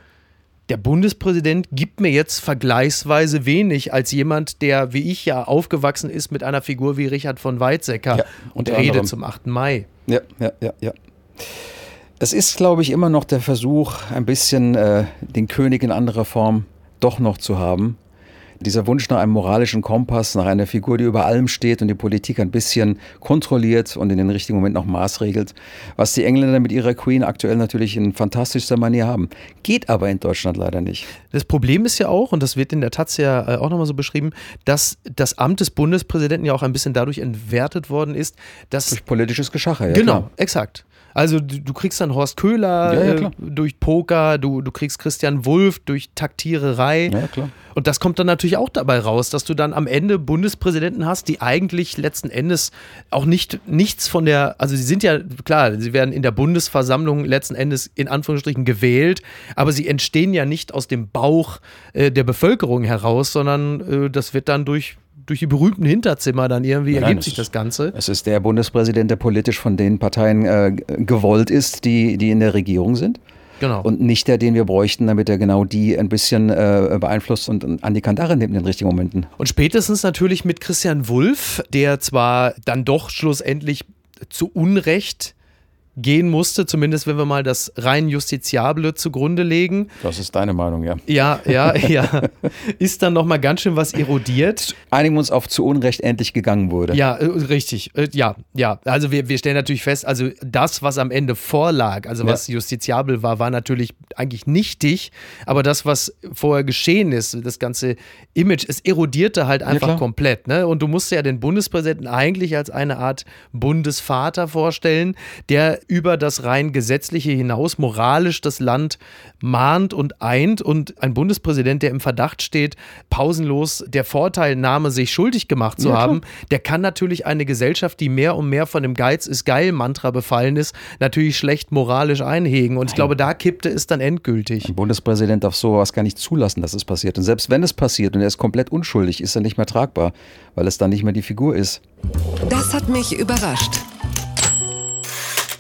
[SPEAKER 1] der Bundespräsident gibt mir jetzt vergleichsweise wenig als jemand, der wie ich ja aufgewachsen ist mit einer Figur wie Richard von Weizsäcker ja, und Rede anderem. zum 8. Mai.
[SPEAKER 3] Ja, ja, ja, ja. Es ist, glaube ich, immer noch der Versuch, ein bisschen äh, den König in anderer Form doch noch zu haben. Dieser Wunsch nach einem moralischen Kompass, nach einer Figur, die über allem steht und die Politik ein bisschen kontrolliert und in den richtigen Moment noch maßregelt, was die Engländer mit ihrer Queen aktuell natürlich in fantastischster Manier haben. Geht aber in Deutschland leider nicht.
[SPEAKER 1] Das Problem ist ja auch, und das wird in der Taz ja äh, auch nochmal so beschrieben, dass das Amt des Bundespräsidenten ja auch ein bisschen dadurch entwertet worden ist, dass.
[SPEAKER 3] Durch politisches Geschacher, ja.
[SPEAKER 1] Genau, klar. exakt. Also du, du, kriegst dann Horst Köhler ja, ja, äh, durch Poker, du, du kriegst Christian Wulff durch Taktiererei.
[SPEAKER 3] Ja, klar.
[SPEAKER 1] Und das kommt dann natürlich auch dabei raus, dass du dann am Ende Bundespräsidenten hast, die eigentlich letzten Endes auch nicht nichts von der, also sie sind ja, klar, sie werden in der Bundesversammlung letzten Endes in Anführungsstrichen gewählt, aber sie entstehen ja nicht aus dem Bauch äh, der Bevölkerung heraus, sondern äh, das wird dann durch durch die berühmten Hinterzimmer dann irgendwie Nein, ergibt sich das Ganze.
[SPEAKER 3] Es ist der Bundespräsident, der politisch von den Parteien äh, gewollt ist, die, die in der Regierung sind.
[SPEAKER 1] Genau.
[SPEAKER 3] Und nicht der, den wir bräuchten, damit er genau die ein bisschen äh, beeinflusst und an die Kandare nimmt in den richtigen Momenten.
[SPEAKER 1] Und spätestens natürlich mit Christian Wulff, der zwar dann doch schlussendlich zu Unrecht gehen musste, zumindest wenn wir mal das rein Justiziable zugrunde legen.
[SPEAKER 3] Das ist deine Meinung, ja.
[SPEAKER 1] Ja, ja, ja. Ist dann nochmal ganz schön was erodiert.
[SPEAKER 3] Einigen wir uns auf zu Unrecht endlich gegangen wurde.
[SPEAKER 1] Ja, äh, richtig. Äh, ja, ja. Also wir, wir stellen natürlich fest, also das, was am Ende vorlag, also was ja. justiziabel war, war natürlich eigentlich nichtig, aber das, was vorher geschehen ist, das ganze Image, es erodierte halt einfach ja, komplett. Ne? Und du musst ja den Bundespräsidenten eigentlich als eine Art Bundesvater vorstellen, der über das rein gesetzliche hinaus moralisch das Land mahnt und eint und ein Bundespräsident, der im Verdacht steht, pausenlos der Vorteilnahme sich schuldig gemacht zu ja, haben, der kann natürlich eine Gesellschaft, die mehr und mehr von dem Geiz ist geil Mantra befallen ist, natürlich schlecht moralisch einhegen. Und ich glaube, da kippte es dann endgültig.
[SPEAKER 3] Ein Bundespräsident darf sowas gar nicht zulassen, dass es passiert. Und selbst wenn es passiert und er ist komplett unschuldig, ist er nicht mehr tragbar, weil es dann nicht mehr die Figur ist.
[SPEAKER 2] Das hat mich überrascht.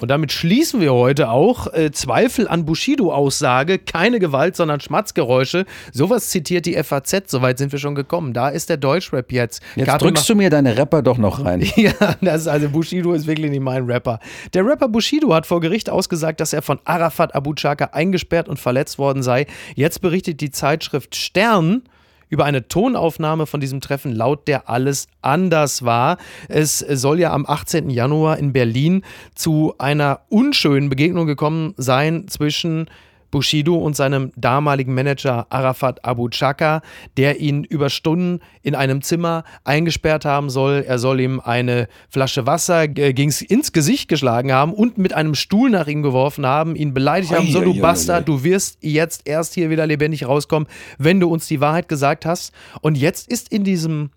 [SPEAKER 1] Und damit schließen wir heute auch äh, Zweifel an Bushido-Aussage, keine Gewalt, sondern Schmatzgeräusche. Sowas zitiert die FAZ, soweit sind wir schon gekommen. Da ist der Deutschrap jetzt.
[SPEAKER 3] Jetzt Gabi drückst du mir deine Rapper doch noch rein.
[SPEAKER 1] ja, das ist also Bushido ist wirklich nicht mein Rapper. Der Rapper Bushido hat vor Gericht ausgesagt, dass er von Arafat Abu Chaka eingesperrt und verletzt worden sei. Jetzt berichtet die Zeitschrift Stern, über eine Tonaufnahme von diesem Treffen laut der alles anders war. Es soll ja am 18. Januar in Berlin zu einer unschönen Begegnung gekommen sein zwischen Bushido und seinem damaligen Manager Arafat Abu Chaka, der ihn über Stunden in einem Zimmer eingesperrt haben soll. Er soll ihm eine Flasche Wasser äh, ins Gesicht geschlagen haben und mit einem Stuhl nach ihm geworfen haben, ihn beleidigt haben, so du Bastard, du wirst jetzt erst hier wieder lebendig rauskommen, wenn du uns die Wahrheit gesagt hast. Und jetzt ist in diesem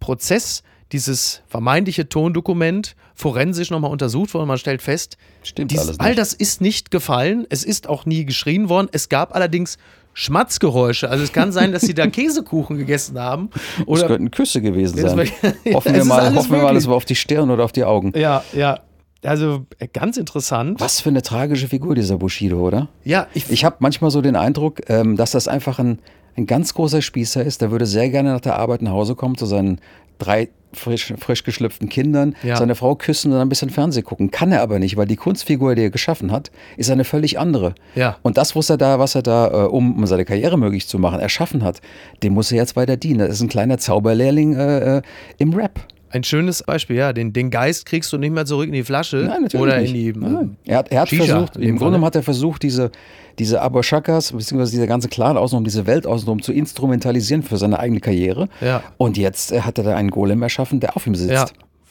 [SPEAKER 1] Prozess dieses vermeintliche Tondokument forensisch nochmal untersucht worden. Man stellt fest,
[SPEAKER 3] dies,
[SPEAKER 1] all das ist nicht gefallen. Es ist auch nie geschrien worden. Es gab allerdings Schmatzgeräusche. Also es kann sein, dass sie da Käsekuchen gegessen haben.
[SPEAKER 3] Oder das könnten Küsse gewesen sein. hoffen wir mal, hoffen wir mal, es war auf die Stirn oder auf die Augen.
[SPEAKER 1] Ja, ja. Also äh, ganz interessant.
[SPEAKER 3] Was für eine tragische Figur dieser Bushido, oder?
[SPEAKER 1] Ja,
[SPEAKER 3] ich, ich habe manchmal so den Eindruck, ähm, dass das einfach ein, ein ganz großer Spießer ist. Der würde sehr gerne nach der Arbeit nach Hause kommen zu seinen drei frisch, frisch geschlüpften Kindern, ja. seine Frau küssen und dann ein bisschen Fernsehen gucken. Kann er aber nicht, weil die Kunstfigur, die er geschaffen hat, ist eine völlig andere.
[SPEAKER 1] Ja.
[SPEAKER 3] Und das, was er da, was er da, äh, um seine Karriere möglich zu machen, erschaffen hat, dem muss er jetzt weiter dienen. Das ist ein kleiner Zauberlehrling äh, äh im Rap.
[SPEAKER 1] Ein schönes Beispiel, ja. Den, den Geist kriegst du nicht mehr zurück in die Flasche Nein, oder nicht. in die.
[SPEAKER 3] Nein. Er hat, er hat Shisha, versucht, im Grunde genommen hat er versucht, diese, diese Aboshakas, beziehungsweise dieser ganze Clan außenrum, diese Welt außenrum zu instrumentalisieren für seine eigene Karriere.
[SPEAKER 1] Ja.
[SPEAKER 3] Und jetzt äh, hat er da einen Golem erschaffen, der auf ihm sitzt.
[SPEAKER 1] Ja.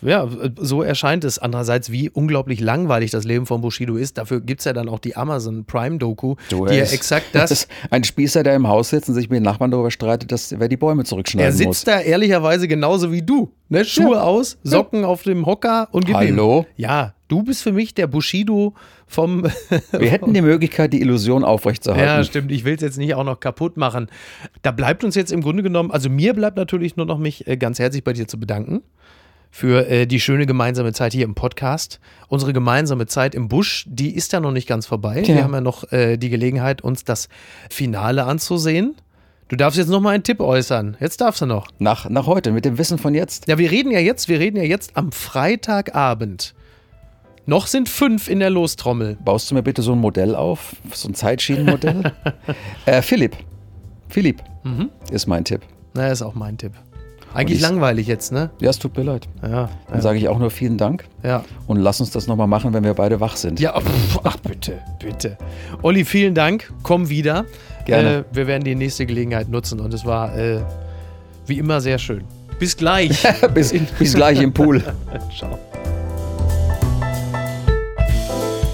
[SPEAKER 1] Ja, so erscheint es. Andererseits, wie unglaublich langweilig das Leben von Bushido ist. Dafür gibt es ja dann auch die Amazon Prime-Doku, die ja exakt das. das
[SPEAKER 3] ein Spießer, der im Haus sitzt und sich mit den Nachbarn darüber streitet, dass wer die Bäume zurückschneiden muss.
[SPEAKER 1] Er sitzt
[SPEAKER 3] muss.
[SPEAKER 1] da ehrlicherweise genauso wie du. Ne? Schuhe ja. aus, Socken ja. auf dem Hocker und
[SPEAKER 3] gib Hallo?
[SPEAKER 1] Ihm. Ja, du bist für mich der Bushido vom.
[SPEAKER 3] Wir hätten die Möglichkeit, die Illusion aufrechtzuerhalten.
[SPEAKER 1] Ja, stimmt. Ich will es jetzt nicht auch noch kaputt machen. Da bleibt uns jetzt im Grunde genommen, also mir bleibt natürlich nur noch mich äh, ganz herzlich bei dir zu bedanken für äh, die schöne gemeinsame Zeit hier im Podcast. Unsere gemeinsame Zeit im Busch, die ist ja noch nicht ganz vorbei. Ja. Wir haben ja noch äh, die Gelegenheit, uns das Finale anzusehen. Du darfst jetzt noch mal einen Tipp äußern. Jetzt darfst du noch.
[SPEAKER 3] Nach, nach heute, mit dem Wissen von jetzt.
[SPEAKER 1] Ja, wir reden ja jetzt, wir reden ja jetzt am Freitagabend. Noch sind fünf in der Lostrommel.
[SPEAKER 3] Baust du mir bitte so ein Modell auf? So ein Zeitschienenmodell? äh, Philipp. Philipp mhm. ist mein Tipp.
[SPEAKER 1] Na, ist auch mein Tipp. Eigentlich ich, langweilig jetzt, ne?
[SPEAKER 3] Ja, es tut mir leid.
[SPEAKER 1] Ja,
[SPEAKER 3] Dann ja. sage ich auch nur vielen Dank.
[SPEAKER 1] Ja.
[SPEAKER 3] Und lass uns das nochmal machen, wenn wir beide wach sind.
[SPEAKER 1] Ja, ach bitte, bitte. Olli, vielen Dank. Komm wieder.
[SPEAKER 3] Gerne.
[SPEAKER 1] Äh, wir werden die nächste Gelegenheit nutzen und es war äh, wie immer sehr schön. Bis gleich.
[SPEAKER 3] bis, bis gleich im Pool. Ciao.